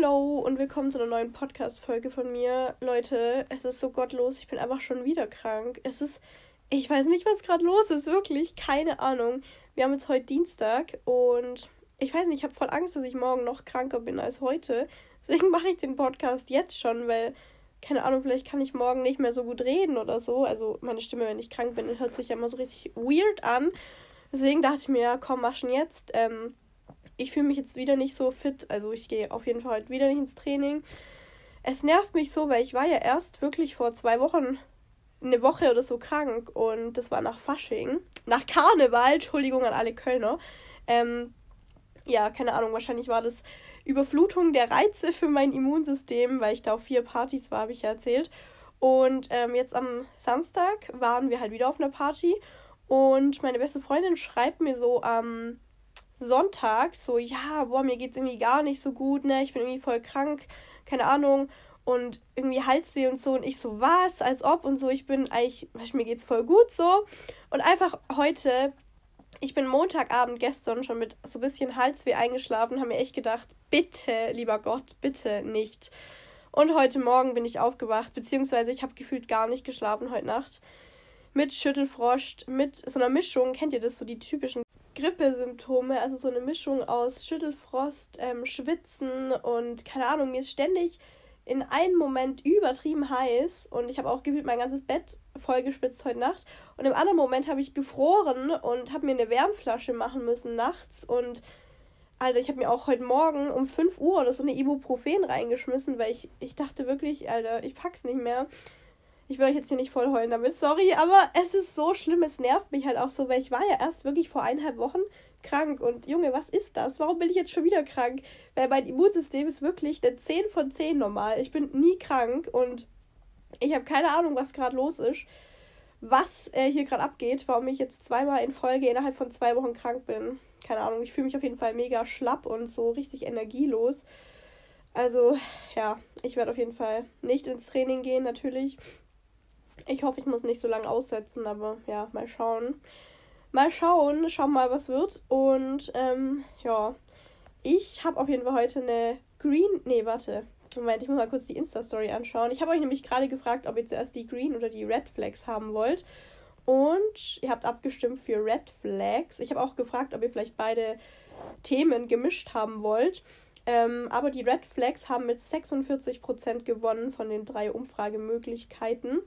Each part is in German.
Hallo und willkommen zu einer neuen Podcast-Folge von mir. Leute, es ist so gottlos, ich bin einfach schon wieder krank. Es ist, ich weiß nicht, was gerade los ist, wirklich, keine Ahnung. Wir haben jetzt heute Dienstag und ich weiß nicht, ich habe voll Angst, dass ich morgen noch kranker bin als heute. Deswegen mache ich den Podcast jetzt schon, weil, keine Ahnung, vielleicht kann ich morgen nicht mehr so gut reden oder so. Also meine Stimme, wenn ich krank bin, hört sich ja immer so richtig weird an. Deswegen dachte ich mir, komm, mach schon jetzt. Ähm, ich fühle mich jetzt wieder nicht so fit. Also ich gehe auf jeden Fall heute wieder nicht ins Training. Es nervt mich so, weil ich war ja erst wirklich vor zwei Wochen eine Woche oder so krank und das war nach Fasching. Nach Karneval, Entschuldigung an alle Kölner. Ähm, ja, keine Ahnung, wahrscheinlich war das Überflutung der Reize für mein Immunsystem, weil ich da auf vier Partys war, habe ich ja erzählt. Und ähm, jetzt am Samstag waren wir halt wieder auf einer Party und meine beste Freundin schreibt mir so am Sonntag so, ja, boah, mir geht's irgendwie gar nicht so gut, ne? Ich bin irgendwie voll krank, keine Ahnung. Und irgendwie Halsweh und so. Und ich so, was? Als ob und so. Ich bin eigentlich, mir geht's voll gut so. Und einfach heute, ich bin Montagabend gestern schon mit so ein bisschen Halsweh eingeschlafen, habe mir echt gedacht, bitte, lieber Gott, bitte nicht. Und heute Morgen bin ich aufgewacht, beziehungsweise ich habe gefühlt gar nicht geschlafen heute Nacht. Mit Schüttelfrosch, mit so einer Mischung, kennt ihr das, so die typischen Grippesymptome, also so eine Mischung aus Schüttelfrost, ähm, Schwitzen und keine Ahnung, mir ist ständig in einem Moment übertrieben heiß und ich habe auch gefühlt mein ganzes Bett voll geschwitzt heute Nacht und im anderen Moment habe ich gefroren und habe mir eine Wärmflasche machen müssen nachts und Alter, ich habe mir auch heute Morgen um 5 Uhr oder so eine Ibuprofen reingeschmissen, weil ich, ich dachte wirklich, Alter, ich pack's nicht mehr. Ich will euch jetzt hier nicht voll heulen damit, sorry, aber es ist so schlimm, es nervt mich halt auch so, weil ich war ja erst wirklich vor eineinhalb Wochen krank und Junge, was ist das? Warum bin ich jetzt schon wieder krank? Weil mein Immunsystem ist wirklich eine 10 von 10 normal. Ich bin nie krank und ich habe keine Ahnung, was gerade los ist, was äh, hier gerade abgeht, warum ich jetzt zweimal in Folge innerhalb von zwei Wochen krank bin. Keine Ahnung, ich fühle mich auf jeden Fall mega schlapp und so richtig energielos. Also, ja, ich werde auf jeden Fall nicht ins Training gehen, natürlich. Ich hoffe, ich muss nicht so lange aussetzen, aber ja, mal schauen. Mal schauen, schauen mal, was wird. Und ähm, ja, ich habe auf jeden Fall heute eine Green. Nee, warte. Moment, ich muss mal kurz die Insta-Story anschauen. Ich habe euch nämlich gerade gefragt, ob ihr zuerst die Green oder die Red Flags haben wollt. Und ihr habt abgestimmt für Red Flags. Ich habe auch gefragt, ob ihr vielleicht beide Themen gemischt haben wollt. Ähm, aber die Red Flags haben mit 46% gewonnen von den drei Umfragemöglichkeiten.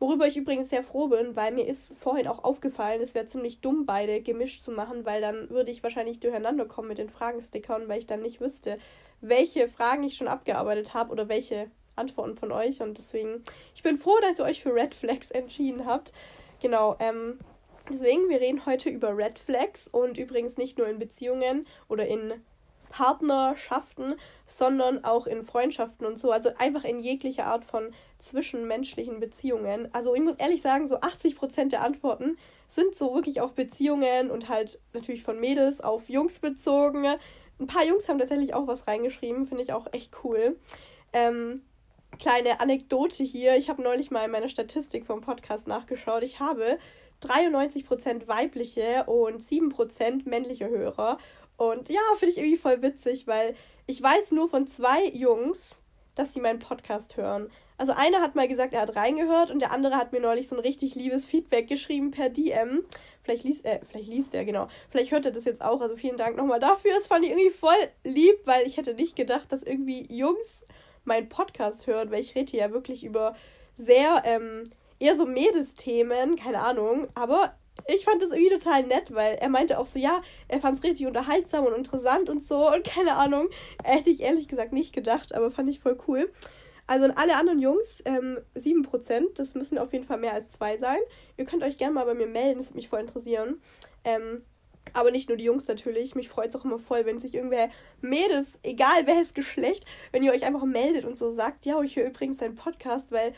Worüber ich übrigens sehr froh bin, weil mir ist vorhin auch aufgefallen, es wäre ziemlich dumm, beide gemischt zu machen, weil dann würde ich wahrscheinlich durcheinander kommen mit den Fragenstickern, weil ich dann nicht wüsste, welche Fragen ich schon abgearbeitet habe oder welche Antworten von euch. Und deswegen, ich bin froh, dass ihr euch für Red Flags entschieden habt. Genau, ähm, deswegen, wir reden heute über Red Flags und übrigens nicht nur in Beziehungen oder in Partnerschaften, sondern auch in Freundschaften und so. Also einfach in jeglicher Art von zwischenmenschlichen Beziehungen. Also ich muss ehrlich sagen, so 80% der Antworten sind so wirklich auf Beziehungen und halt natürlich von Mädels auf Jungs bezogen. Ein paar Jungs haben tatsächlich auch was reingeschrieben, finde ich auch echt cool. Ähm, kleine Anekdote hier. Ich habe neulich mal in meiner Statistik vom Podcast nachgeschaut. Ich habe 93% weibliche und 7% männliche Hörer. Und ja, finde ich irgendwie voll witzig, weil ich weiß nur von zwei Jungs, dass sie meinen Podcast hören. Also einer hat mal gesagt, er hat reingehört und der andere hat mir neulich so ein richtig liebes Feedback geschrieben per DM. Vielleicht liest er, vielleicht liest er, genau. Vielleicht hört er das jetzt auch. Also vielen Dank nochmal dafür. Das fand ich irgendwie voll lieb, weil ich hätte nicht gedacht, dass irgendwie Jungs meinen Podcast hören, weil ich rede ja wirklich über sehr, ähm, eher so Mädelsthemen, keine Ahnung. Aber ich fand das irgendwie total nett, weil er meinte auch so, ja, er fand es richtig unterhaltsam und interessant und so und keine Ahnung. Hätte ich ehrlich gesagt nicht gedacht, aber fand ich voll cool. Also an alle anderen Jungs, ähm, 7%, das müssen auf jeden Fall mehr als zwei sein. Ihr könnt euch gerne mal bei mir melden, das würde mich voll interessieren. Ähm, aber nicht nur die Jungs natürlich. Mich freut es auch immer voll, wenn sich irgendwer Mädels, egal welches Geschlecht, wenn ihr euch einfach meldet und so sagt, ja, ich höre übrigens deinen Podcast, weil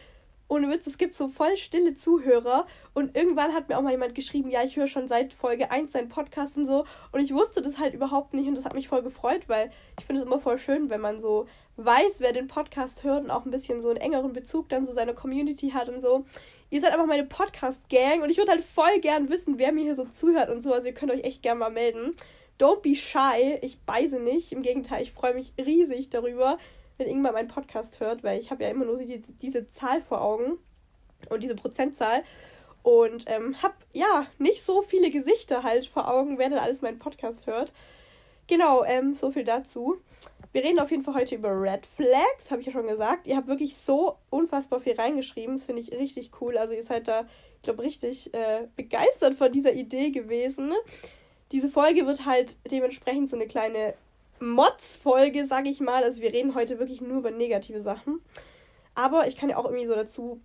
ohne Witz, es gibt so voll stille Zuhörer. Und irgendwann hat mir auch mal jemand geschrieben, ja, ich höre schon seit Folge 1 deinen Podcast und so. Und ich wusste das halt überhaupt nicht und das hat mich voll gefreut, weil ich finde es immer voll schön, wenn man so weiß, wer den Podcast hört und auch ein bisschen so einen engeren Bezug dann so seine Community hat und so. Ihr seid einfach meine Podcast-Gang und ich würde halt voll gern wissen, wer mir hier so zuhört und so. Also ihr könnt euch echt gern mal melden. don't be shy. Ich beiße nicht. Im Gegenteil, ich freue mich riesig darüber, wenn irgendwann meinen Podcast hört, weil ich habe ja immer nur die, diese Zahl vor Augen und diese Prozentzahl und ähm, habe ja nicht so viele Gesichter halt vor Augen, wer dann alles meinen Podcast hört. Genau, ähm, so viel dazu. Wir reden auf jeden Fall heute über Red Flags, habe ich ja schon gesagt. Ihr habt wirklich so unfassbar viel reingeschrieben. Das finde ich richtig cool. Also ihr seid da, ich glaube, richtig äh, begeistert von dieser Idee gewesen. Diese Folge wird halt dementsprechend so eine kleine Mods-Folge, sage ich mal. Also wir reden heute wirklich nur über negative Sachen. Aber ich kann ja auch irgendwie so dazu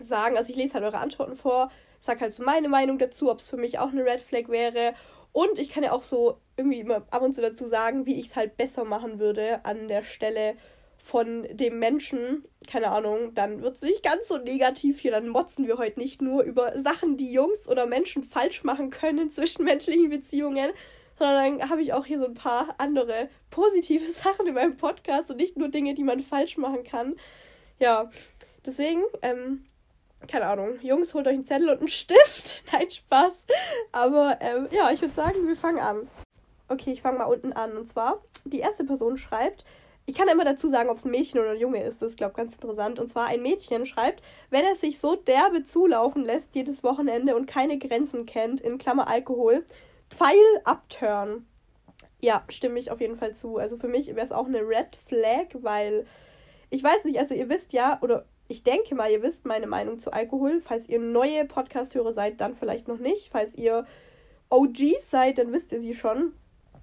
sagen, also ich lese halt eure Antworten vor, sag halt so meine Meinung dazu, ob es für mich auch eine Red Flag wäre. Und ich kann ja auch so irgendwie immer ab und zu dazu sagen, wie ich es halt besser machen würde an der Stelle von dem Menschen. Keine Ahnung, dann wird es nicht ganz so negativ hier. Dann motzen wir heute nicht nur über Sachen, die Jungs oder Menschen falsch machen können in zwischenmenschlichen Beziehungen, sondern dann habe ich auch hier so ein paar andere positive Sachen in meinem Podcast und nicht nur Dinge, die man falsch machen kann. Ja, deswegen, ähm, keine Ahnung, Jungs, holt euch einen Zettel und einen Stift. Nein, Spaß. Aber ähm, ja, ich würde sagen, wir fangen an. Okay, ich fange mal unten an. Und zwar, die erste Person schreibt, ich kann immer dazu sagen, ob es ein Mädchen oder ein Junge ist. Das ist, glaube ich, ganz interessant. Und zwar ein Mädchen schreibt, wenn er sich so derbe zulaufen lässt jedes Wochenende und keine Grenzen kennt, in Klammer Alkohol, Pfeil abturn. Ja, stimme ich auf jeden Fall zu. Also für mich wäre es auch eine Red Flag, weil ich weiß nicht, also ihr wisst ja, oder ich denke mal, ihr wisst meine Meinung zu Alkohol. Falls ihr neue Podcast-Hörer seid, dann vielleicht noch nicht. Falls ihr OGs seid, dann wisst ihr sie schon.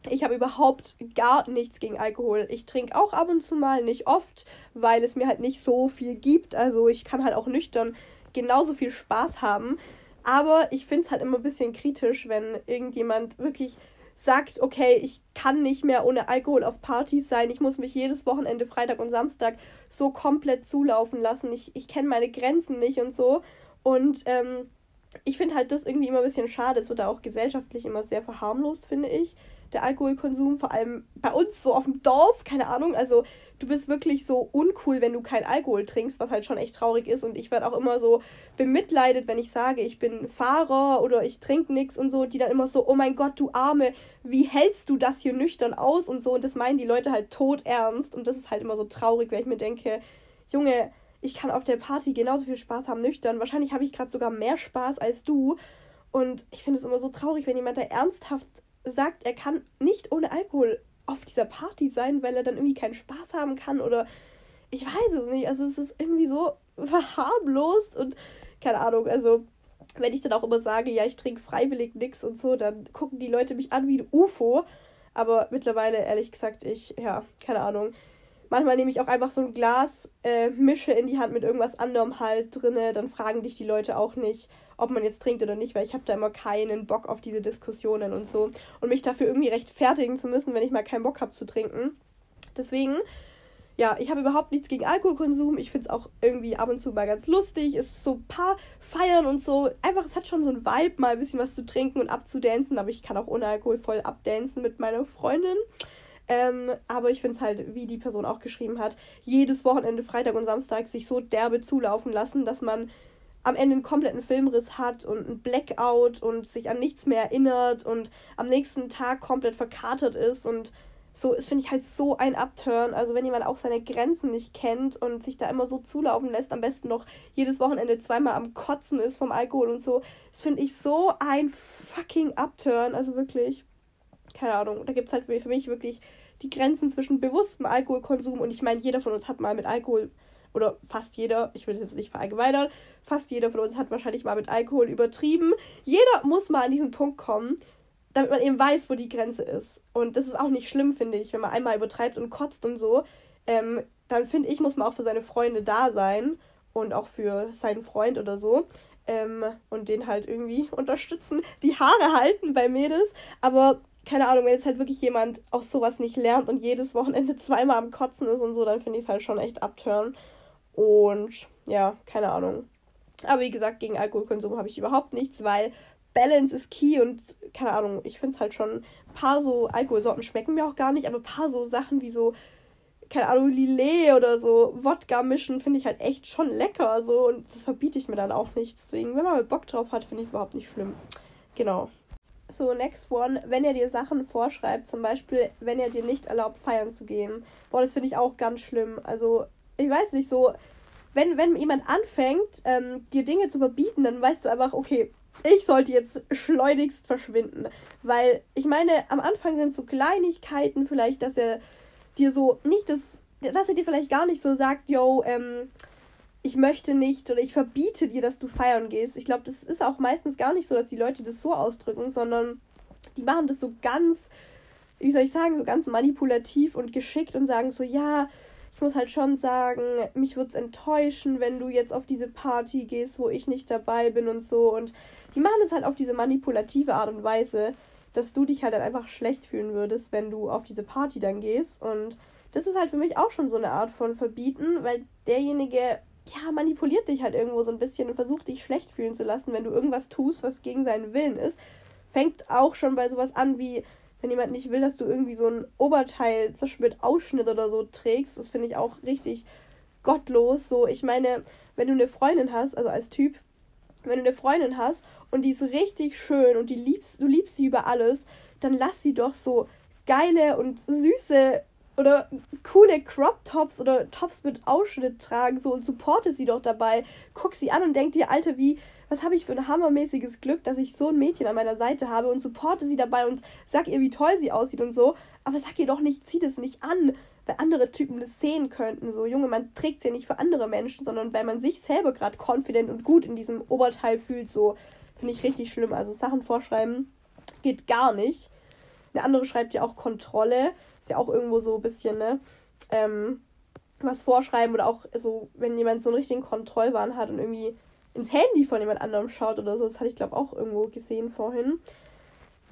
Ich habe überhaupt gar nichts gegen Alkohol. Ich trinke auch ab und zu mal, nicht oft, weil es mir halt nicht so viel gibt. Also ich kann halt auch nüchtern genauso viel Spaß haben. Aber ich finde es halt immer ein bisschen kritisch, wenn irgendjemand wirklich sagt, okay, ich kann nicht mehr ohne Alkohol auf Partys sein, ich muss mich jedes Wochenende, Freitag und Samstag so komplett zulaufen lassen, ich, ich kenne meine Grenzen nicht und so. Und ähm, ich finde halt das irgendwie immer ein bisschen schade. Es wird da auch gesellschaftlich immer sehr verharmlost, finde ich der Alkoholkonsum, vor allem bei uns so auf dem Dorf, keine Ahnung, also du bist wirklich so uncool, wenn du kein Alkohol trinkst, was halt schon echt traurig ist. Und ich werde auch immer so bemitleidet, wenn ich sage, ich bin Fahrer oder ich trinke nichts und so, die dann immer so, oh mein Gott, du Arme, wie hältst du das hier nüchtern aus und so? Und das meinen die Leute halt tot ernst und das ist halt immer so traurig, weil ich mir denke, Junge, ich kann auf der Party genauso viel Spaß haben nüchtern, wahrscheinlich habe ich gerade sogar mehr Spaß als du. Und ich finde es immer so traurig, wenn jemand da ernsthaft sagt, er kann nicht ohne Alkohol auf dieser Party sein, weil er dann irgendwie keinen Spaß haben kann oder ich weiß es nicht. Also es ist irgendwie so verharmlost und keine Ahnung. Also wenn ich dann auch immer sage, ja, ich trinke freiwillig nichts und so, dann gucken die Leute mich an wie ein UFO. Aber mittlerweile, ehrlich gesagt, ich, ja, keine Ahnung. Manchmal nehme ich auch einfach so ein Glas, äh, mische in die Hand mit irgendwas anderem halt drinne. Dann fragen dich die Leute auch nicht, ob man jetzt trinkt oder nicht, weil ich habe da immer keinen Bock auf diese Diskussionen und so. Und mich dafür irgendwie rechtfertigen zu müssen, wenn ich mal keinen Bock habe zu trinken. Deswegen, ja, ich habe überhaupt nichts gegen Alkoholkonsum. Ich finde es auch irgendwie ab und zu mal ganz lustig. Es ist so ein paar Feiern und so. Einfach, es hat schon so ein Vibe, mal ein bisschen was zu trinken und abzudancen. Aber ich kann auch ohne Alkohol voll abdancen mit meiner Freundin. Ähm, aber ich finde es halt, wie die Person auch geschrieben hat, jedes Wochenende, Freitag und Samstag sich so derbe zulaufen lassen, dass man am Ende einen kompletten Filmriss hat und ein Blackout und sich an nichts mehr erinnert und am nächsten Tag komplett verkatert ist und so ist, finde ich halt so ein Upturn. Also wenn jemand auch seine Grenzen nicht kennt und sich da immer so zulaufen lässt, am besten noch jedes Wochenende zweimal am Kotzen ist vom Alkohol und so, das finde ich so ein fucking Upturn. Also wirklich, keine Ahnung, da gibt es halt für mich wirklich die Grenzen zwischen bewusstem Alkoholkonsum und ich meine, jeder von uns hat mal mit Alkohol oder fast jeder, ich will es jetzt nicht verallgemeinern, fast jeder von uns hat wahrscheinlich mal mit Alkohol übertrieben. Jeder muss mal an diesen Punkt kommen, damit man eben weiß, wo die Grenze ist. Und das ist auch nicht schlimm, finde ich, wenn man einmal übertreibt und kotzt und so. Ähm, dann finde ich, muss man auch für seine Freunde da sein und auch für seinen Freund oder so. Ähm, und den halt irgendwie unterstützen, die Haare halten bei Mädels. Aber keine Ahnung, wenn jetzt halt wirklich jemand auch sowas nicht lernt und jedes Wochenende zweimal am Kotzen ist und so, dann finde ich es halt schon echt abtören. Und ja, keine Ahnung. Aber wie gesagt, gegen Alkoholkonsum habe ich überhaupt nichts, weil Balance ist key und keine Ahnung, ich finde es halt schon, ein paar so Alkoholsorten schmecken mir auch gar nicht, aber ein paar so Sachen wie so, keine Ahnung, Lillet oder so Wodka mischen finde ich halt echt schon lecker so und das verbiete ich mir dann auch nicht. Deswegen, wenn man mal Bock drauf hat, finde ich es überhaupt nicht schlimm. Genau. so next one, wenn er dir Sachen vorschreibt, zum Beispiel, wenn er dir nicht erlaubt, feiern zu gehen. Boah, das finde ich auch ganz schlimm. Also, ich weiß nicht, so, wenn, wenn jemand anfängt, ähm, dir Dinge zu verbieten, dann weißt du einfach, okay, ich sollte jetzt schleunigst verschwinden. Weil, ich meine, am Anfang sind so Kleinigkeiten, vielleicht, dass er dir so nicht das, dass er dir vielleicht gar nicht so sagt, yo, ähm, ich möchte nicht oder ich verbiete dir, dass du feiern gehst. Ich glaube, das ist auch meistens gar nicht so, dass die Leute das so ausdrücken, sondern die machen das so ganz, wie soll ich sagen, so ganz manipulativ und geschickt und sagen so, ja, muss halt schon sagen, mich würde es enttäuschen, wenn du jetzt auf diese Party gehst, wo ich nicht dabei bin und so. Und die machen es halt auf diese manipulative Art und Weise, dass du dich halt dann einfach schlecht fühlen würdest, wenn du auf diese Party dann gehst. Und das ist halt für mich auch schon so eine Art von Verbieten, weil derjenige ja, manipuliert dich halt irgendwo so ein bisschen und versucht dich schlecht fühlen zu lassen, wenn du irgendwas tust, was gegen seinen Willen ist. Fängt auch schon bei sowas an wie, wenn jemand nicht will, dass du irgendwie so ein Oberteil, mit Ausschnitt oder so trägst. Das finde ich auch richtig gottlos. So, ich meine, wenn du eine Freundin hast, also als Typ, wenn du eine Freundin hast und die ist richtig schön und die liebst, du liebst sie über alles, dann lass sie doch so geile und süße oder coole Crop Tops oder Tops mit Ausschnitt tragen so und supporte sie doch dabei. Guck sie an und denk dir, Alter, wie, was habe ich für ein hammermäßiges Glück, dass ich so ein Mädchen an meiner Seite habe und supporte sie dabei und sag ihr, wie toll sie aussieht und so. Aber sag ihr doch nicht, zieh das nicht an, weil andere Typen das sehen könnten. So, Junge, man trägt es ja nicht für andere Menschen, sondern weil man sich selber gerade confident und gut in diesem Oberteil fühlt. So, finde ich richtig schlimm. Also Sachen vorschreiben geht gar nicht. Eine andere schreibt ja auch Kontrolle. Ist ja auch irgendwo so ein bisschen, ne? Ähm, was vorschreiben oder auch so, wenn jemand so einen richtigen Kontrollwahn hat und irgendwie ins Handy von jemand anderem schaut oder so. Das hatte ich, glaube auch irgendwo gesehen vorhin.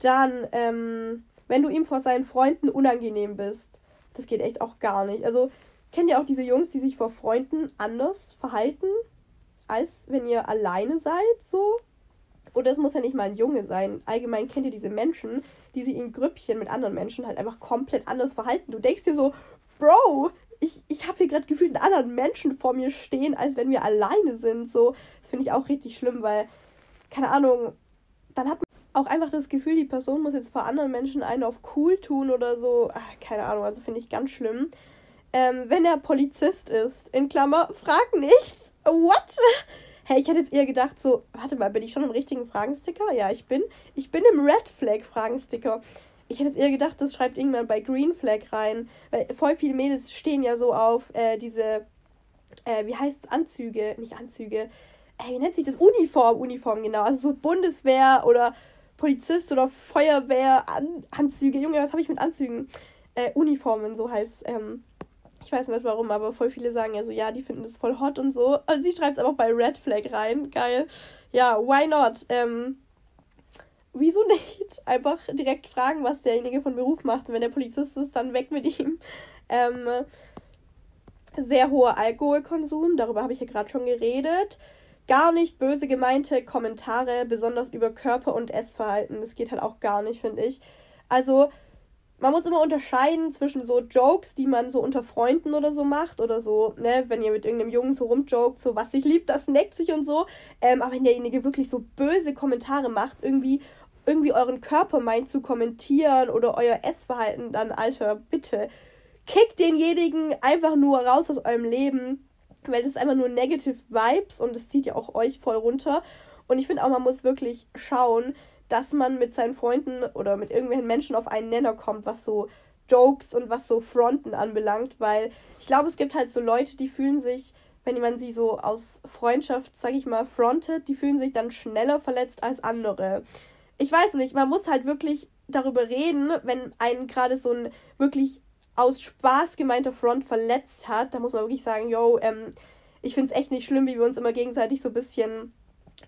Dann, ähm, wenn du ihm vor seinen Freunden unangenehm bist. Das geht echt auch gar nicht. Also, kennt ihr auch diese Jungs, die sich vor Freunden anders verhalten, als wenn ihr alleine seid, so? Oder es muss ja nicht mal ein Junge sein. Allgemein kennt ihr diese Menschen, die sich in Grüppchen mit anderen Menschen halt einfach komplett anders verhalten. Du denkst dir so, Bro, ich, ich habe hier gerade gefühlt einen anderen Menschen vor mir stehen, als wenn wir alleine sind. So, das finde ich auch richtig schlimm, weil, keine Ahnung, dann hat man auch einfach das Gefühl, die Person muss jetzt vor anderen Menschen einen auf cool tun oder so. Ach, keine Ahnung, also finde ich ganz schlimm. Ähm, wenn er Polizist ist, in Klammer, frag nichts. What? Hey, ich hätte jetzt eher gedacht, so, warte mal, bin ich schon im richtigen Fragensticker? Ja, ich bin. Ich bin im Red Flag Fragensticker. Ich hätte jetzt eher gedacht, das schreibt irgendwann bei Green Flag rein. Weil voll viele Mädels stehen ja so auf äh, diese, äh, wie heißt es, Anzüge, nicht Anzüge. Äh, wie nennt sich das? Uniform, Uniform, genau. Also so Bundeswehr oder Polizist oder Feuerwehr, An Anzüge. Junge, was habe ich mit Anzügen? Äh, Uniformen, so heißt ähm, ich weiß nicht warum, aber voll viele sagen ja so, ja, die finden das voll hot und so. Und sie schreibt es einfach bei Red Flag rein. Geil. Ja, why not? Ähm, wieso nicht? Einfach direkt fragen, was derjenige von Beruf macht. Und wenn der Polizist ist, dann weg mit ihm. Ähm, sehr hoher Alkoholkonsum, darüber habe ich ja gerade schon geredet. Gar nicht böse gemeinte Kommentare, besonders über Körper- und Essverhalten. Das geht halt auch gar nicht, finde ich. Also, man muss immer unterscheiden zwischen so Jokes, die man so unter Freunden oder so macht oder so, ne, wenn ihr mit irgendeinem Jungen so rumjokt, so was sich liebt, das neckt sich und so. Ähm, aber wenn derjenige wirklich so böse Kommentare macht, irgendwie, irgendwie euren Körper meint zu kommentieren oder euer Essverhalten, dann, Alter, bitte, kickt denjenigen einfach nur raus aus eurem Leben, weil das ist einfach nur Negative Vibes und das zieht ja auch euch voll runter. Und ich finde auch, man muss wirklich schauen, dass man mit seinen Freunden oder mit irgendwelchen Menschen auf einen Nenner kommt, was so Jokes und was so Fronten anbelangt, weil ich glaube, es gibt halt so Leute, die fühlen sich, wenn man sie so aus Freundschaft, sag ich mal, frontet, die fühlen sich dann schneller verletzt als andere. Ich weiß nicht, man muss halt wirklich darüber reden, wenn einen gerade so ein wirklich aus Spaß gemeinter Front verletzt hat, da muss man wirklich sagen, yo, ähm, ich finde es echt nicht schlimm, wie wir uns immer gegenseitig so ein bisschen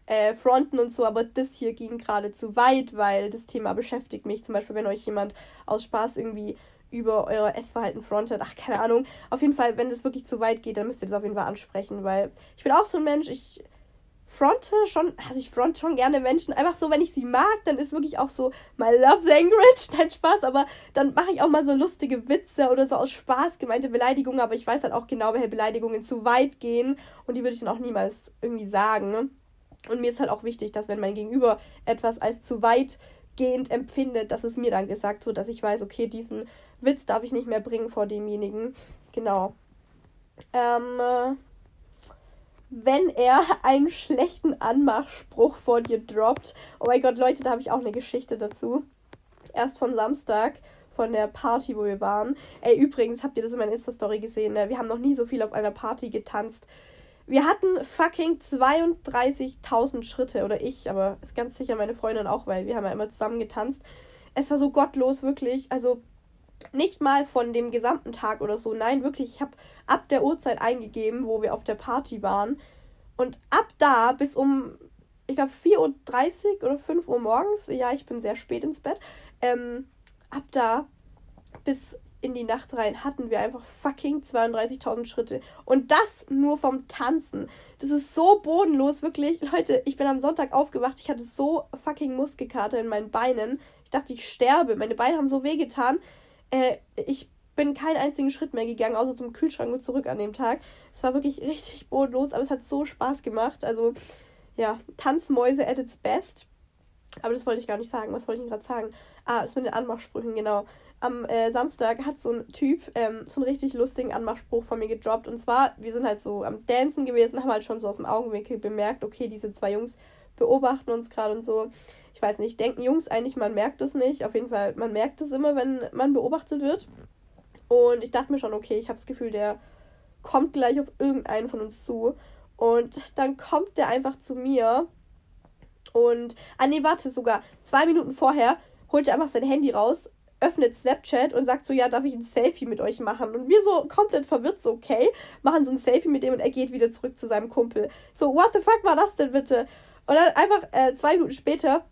äh, fronten und so, aber das hier ging gerade zu weit, weil das Thema beschäftigt mich. Zum Beispiel, wenn euch jemand aus Spaß irgendwie über euer Essverhalten frontet, ach, keine Ahnung. Auf jeden Fall, wenn das wirklich zu weit geht, dann müsst ihr das auf jeden Fall ansprechen, weil ich bin auch so ein Mensch, ich fronte schon, also ich fronte schon gerne Menschen. Einfach so, wenn ich sie mag, dann ist wirklich auch so my love language, nein Spaß, aber dann mache ich auch mal so lustige Witze oder so aus Spaß gemeinte Beleidigungen, aber ich weiß halt auch genau, welche Beleidigungen zu weit gehen und die würde ich dann auch niemals irgendwie sagen. Und mir ist halt auch wichtig, dass wenn mein Gegenüber etwas als zu weit gehend empfindet, dass es mir dann gesagt wird, dass ich weiß, okay, diesen Witz darf ich nicht mehr bringen vor demjenigen. Genau. Ähm, äh, wenn er einen schlechten Anmachspruch vor dir droppt. Oh mein Gott, Leute, da habe ich auch eine Geschichte dazu. Erst von Samstag, von der Party, wo wir waren. Ey, übrigens, habt ihr das in meiner Insta-Story gesehen? Ne? Wir haben noch nie so viel auf einer Party getanzt. Wir hatten fucking 32.000 Schritte. Oder ich, aber ist ganz sicher meine Freundin auch, weil wir haben ja immer zusammen getanzt. Es war so gottlos, wirklich. Also nicht mal von dem gesamten Tag oder so. Nein, wirklich, ich habe ab der Uhrzeit eingegeben, wo wir auf der Party waren. Und ab da bis um, ich glaube, 4.30 Uhr oder 5 Uhr morgens, ja, ich bin sehr spät ins Bett, ähm, ab da bis in die Nacht rein hatten wir einfach fucking 32.000 Schritte. Und das nur vom Tanzen. Das ist so bodenlos, wirklich. Leute, ich bin am Sonntag aufgewacht. Ich hatte so fucking Muskelkater in meinen Beinen. Ich dachte, ich sterbe. Meine Beine haben so wehgetan. Äh, ich bin keinen einzigen Schritt mehr gegangen, außer zum Kühlschrank und zurück an dem Tag. Es war wirklich richtig bodenlos, aber es hat so Spaß gemacht. Also, ja, Tanzmäuse at its best. Aber das wollte ich gar nicht sagen. Was wollte ich gerade sagen? Ah, das mit den Anmachsprüchen, genau am äh, Samstag hat so ein Typ ähm, so einen richtig lustigen Anmachspruch von mir gedroppt. Und zwar, wir sind halt so am Dancen gewesen, haben halt schon so aus dem Augenwinkel bemerkt, okay, diese zwei Jungs beobachten uns gerade und so. Ich weiß nicht, denken Jungs eigentlich, man merkt es nicht. Auf jeden Fall, man merkt es immer, wenn man beobachtet wird. Und ich dachte mir schon, okay, ich habe das Gefühl, der kommt gleich auf irgendeinen von uns zu. Und dann kommt der einfach zu mir. Und, ah nee, warte, sogar zwei Minuten vorher holt er einfach sein Handy raus öffnet Snapchat und sagt so, ja, darf ich ein Selfie mit euch machen? Und wir so komplett verwirrt, so, okay, machen so ein Selfie mit dem und er geht wieder zurück zu seinem Kumpel. So, what the fuck war das denn bitte? Und dann einfach äh, zwei Minuten später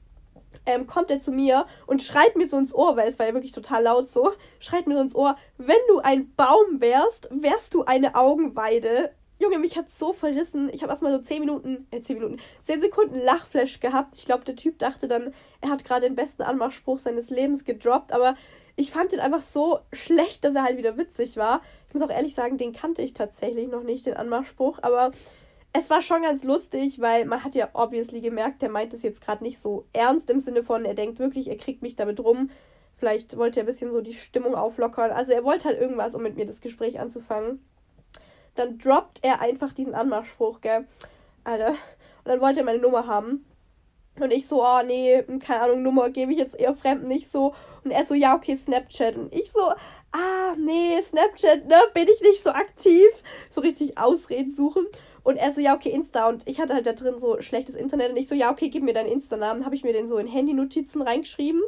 ähm, kommt er zu mir und schreit mir so ins Ohr, weil es war ja wirklich total laut so, schreit mir so ins Ohr, wenn du ein Baum wärst, wärst du eine Augenweide. Junge, mich hat so verrissen. Ich habe erstmal so 10 Minuten, äh, 10 Minuten, 10 Sekunden Lachflash gehabt. Ich glaube, der Typ dachte dann, er hat gerade den besten Anmachspruch seines Lebens gedroppt, aber ich fand den einfach so schlecht, dass er halt wieder witzig war. Ich muss auch ehrlich sagen, den kannte ich tatsächlich noch nicht, den Anmachspruch, aber es war schon ganz lustig, weil man hat ja obviously gemerkt, der meint es jetzt gerade nicht so ernst im Sinne von, er denkt wirklich, er kriegt mich damit rum. Vielleicht wollte er ein bisschen so die Stimmung auflockern. Also er wollte halt irgendwas, um mit mir das Gespräch anzufangen. Dann droppt er einfach diesen Anmachspruch, gell? Alter. Und dann wollte er meine Nummer haben. Und ich so, oh nee, keine Ahnung, Nummer gebe ich jetzt eher Fremden nicht so. Und er so, ja, okay, Snapchat. Und ich so, ah, nee, Snapchat, ne, bin ich nicht so aktiv. So richtig Ausreden suchen. Und er so, ja, okay, Insta. Und ich hatte halt da drin so schlechtes Internet. Und ich so, ja, okay, gib mir deinen Insta-Namen. Habe ich mir den so in Handy-Notizen reingeschrieben.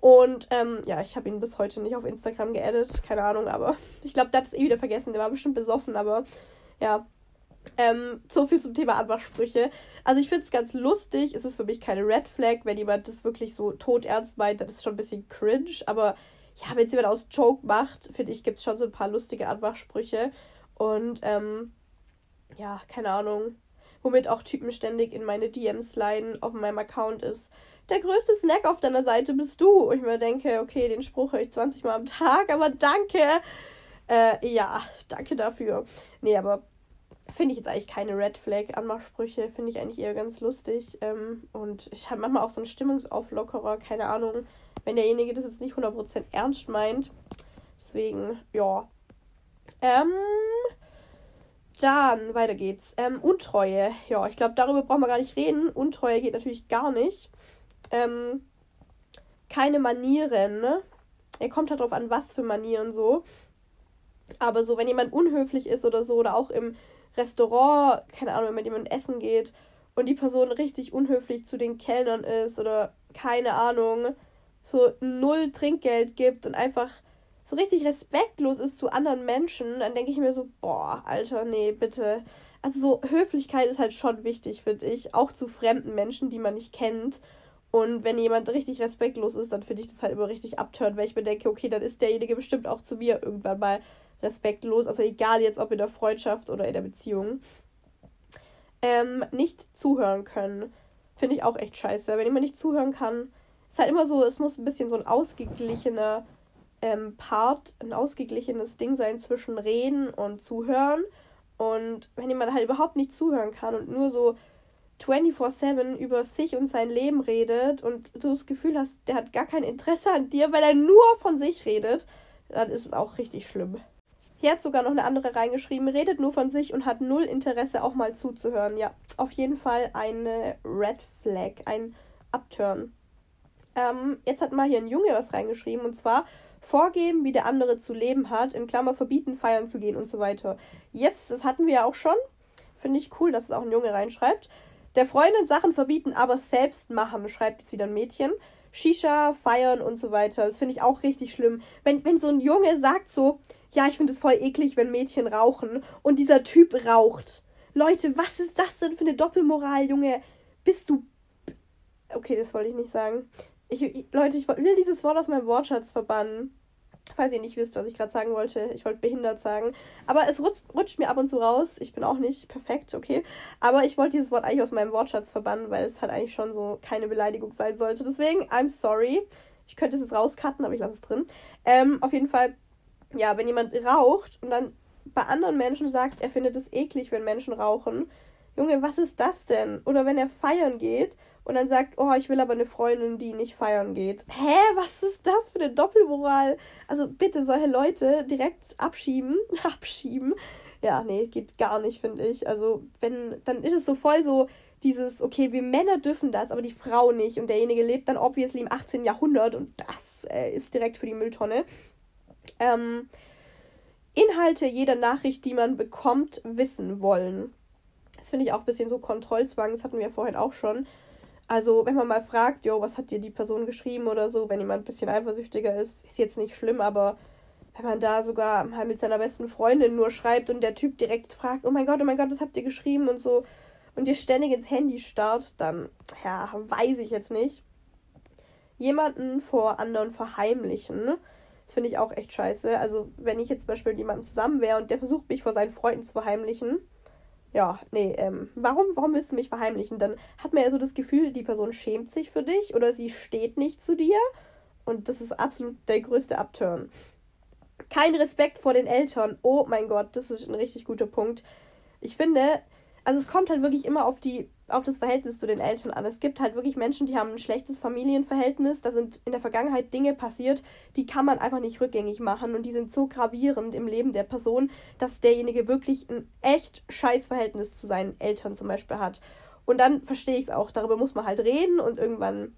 Und ähm, ja, ich habe ihn bis heute nicht auf Instagram geaddet. Keine Ahnung, aber ich glaube, der hat es eh wieder vergessen. Der war bestimmt besoffen, aber ja. Ähm, so viel zum Thema Anmachsprüche. Also ich finde es ganz lustig. Es ist für mich keine Red Flag, wenn jemand das wirklich so todernst meint, dann ist es schon ein bisschen cringe. Aber ja, wenn es jemand aus Joke macht, finde ich, gibt es schon so ein paar lustige Anmachsprüche. Und ähm, ja, keine Ahnung. Womit auch Typen ständig in meine DMs leiden auf meinem Account ist. Der größte Snack auf deiner Seite bist du. Und ich mir denke, okay, den Spruch höre ich 20 Mal am Tag, aber danke. Äh, ja, danke dafür. Nee, aber finde ich jetzt eigentlich keine Red Flag Anmachsprüche, finde ich eigentlich eher ganz lustig. Ähm, und ich habe manchmal auch so einen Stimmungsauflockerer, keine Ahnung, wenn derjenige das jetzt nicht 100% ernst meint. Deswegen, ja. Ähm, dann, weiter geht's. Ähm, Untreue. Ja, ich glaube, darüber brauchen wir gar nicht reden. Untreue geht natürlich gar nicht. Ähm, keine Manieren, ne? Er kommt halt drauf an, was für Manieren so. Aber so, wenn jemand unhöflich ist oder so, oder auch im Restaurant, keine Ahnung, wenn mit jemandem essen geht und die Person richtig unhöflich zu den Kellnern ist oder keine Ahnung, so null Trinkgeld gibt und einfach so richtig respektlos ist zu anderen Menschen, dann denke ich mir so, boah, Alter, nee, bitte. Also so Höflichkeit ist halt schon wichtig, finde ich, auch zu fremden Menschen, die man nicht kennt. Und wenn jemand richtig respektlos ist, dann finde ich das halt immer richtig abtört, weil ich mir denke, okay, dann ist derjenige bestimmt auch zu mir irgendwann mal respektlos, also egal jetzt ob in der Freundschaft oder in der Beziehung, ähm, nicht zuhören können. Finde ich auch echt scheiße. Wenn jemand nicht zuhören kann, ist halt immer so, es muss ein bisschen so ein ausgeglichener ähm, Part, ein ausgeglichenes Ding sein zwischen Reden und Zuhören. Und wenn jemand halt überhaupt nicht zuhören kann und nur so 24-7 über sich und sein Leben redet und du das Gefühl hast, der hat gar kein Interesse an dir, weil er nur von sich redet, dann ist es auch richtig schlimm. Hier hat sogar noch eine andere reingeschrieben, redet nur von sich und hat null Interesse, auch mal zuzuhören. Ja, auf jeden Fall eine Red Flag, ein Upturn. Ähm, jetzt hat mal hier ein Junge was reingeschrieben und zwar vorgeben, wie der andere zu leben hat, in Klammer verbieten, feiern zu gehen und so weiter. Yes, das hatten wir ja auch schon. Finde ich cool, dass es auch ein Junge reinschreibt. Der Freundin Sachen verbieten, aber selbst machen, schreibt jetzt wieder ein Mädchen. Shisha, feiern und so weiter. Das finde ich auch richtig schlimm. Wenn, wenn so ein Junge sagt so, ja, ich finde es voll eklig, wenn Mädchen rauchen und dieser Typ raucht. Leute, was ist das denn für eine Doppelmoral, Junge? Bist du. Okay, das wollte ich nicht sagen. Ich, ich, Leute, ich will dieses Wort aus meinem Wortschatz verbannen falls ihr nicht wisst, was ich gerade sagen wollte. Ich wollte behindert sagen. Aber es rutscht, rutscht, mir ab und zu raus. Ich bin auch nicht perfekt, okay. Aber ich wollte dieses Wort eigentlich aus meinem Wortschatz verbannen, weil es halt eigentlich schon so keine Beleidigung sein sollte. Deswegen, I'm sorry. Ich könnte es jetzt rauscutten, aber ich lasse es drin. Ähm, auf jeden Fall, ja, wenn jemand raucht und dann bei anderen Menschen sagt, er findet es eklig, wenn Menschen rauchen. Junge, was ist das denn? Oder wenn er feiern geht und dann sagt, oh, ich will aber eine Freundin, die nicht feiern geht. Hä, was ist das für eine Doppelmoral? Also bitte solche Leute direkt abschieben, abschieben. Ja, nee, geht gar nicht, finde ich. Also, wenn, dann ist es so voll so dieses, okay, wir Männer dürfen das, aber die Frau nicht. Und derjenige lebt dann obviously im 18. Jahrhundert und das äh, ist direkt für die Mülltonne. Ähm, Inhalte jeder Nachricht, die man bekommt, wissen wollen. Das finde ich auch ein bisschen so Kontrollzwang, das hatten wir vorhin auch schon. Also, wenn man mal fragt, jo, was hat dir die Person geschrieben oder so, wenn jemand ein bisschen eifersüchtiger ist, ist jetzt nicht schlimm, aber wenn man da sogar mal mit seiner besten Freundin nur schreibt und der Typ direkt fragt, oh mein Gott, oh mein Gott, was habt ihr geschrieben und so, und dir ständig ins Handy starrt, dann, ja, weiß ich jetzt nicht. Jemanden vor anderen verheimlichen, finde ich auch echt scheiße. Also, wenn ich jetzt zum Beispiel mit jemandem zusammen wäre und der versucht, mich vor seinen Freunden zu verheimlichen, ja, nee, ähm, warum, warum willst du mich verheimlichen? Dann hat man ja so das Gefühl, die Person schämt sich für dich oder sie steht nicht zu dir. Und das ist absolut der größte Upturn. Kein Respekt vor den Eltern. Oh mein Gott, das ist ein richtig guter Punkt. Ich finde, also es kommt halt wirklich immer auf die auf das Verhältnis zu den Eltern an. Es gibt halt wirklich Menschen, die haben ein schlechtes Familienverhältnis. Da sind in der Vergangenheit Dinge passiert, die kann man einfach nicht rückgängig machen und die sind so gravierend im Leben der Person, dass derjenige wirklich ein echt scheiß Verhältnis zu seinen Eltern zum Beispiel hat. Und dann verstehe ich es auch. Darüber muss man halt reden und irgendwann,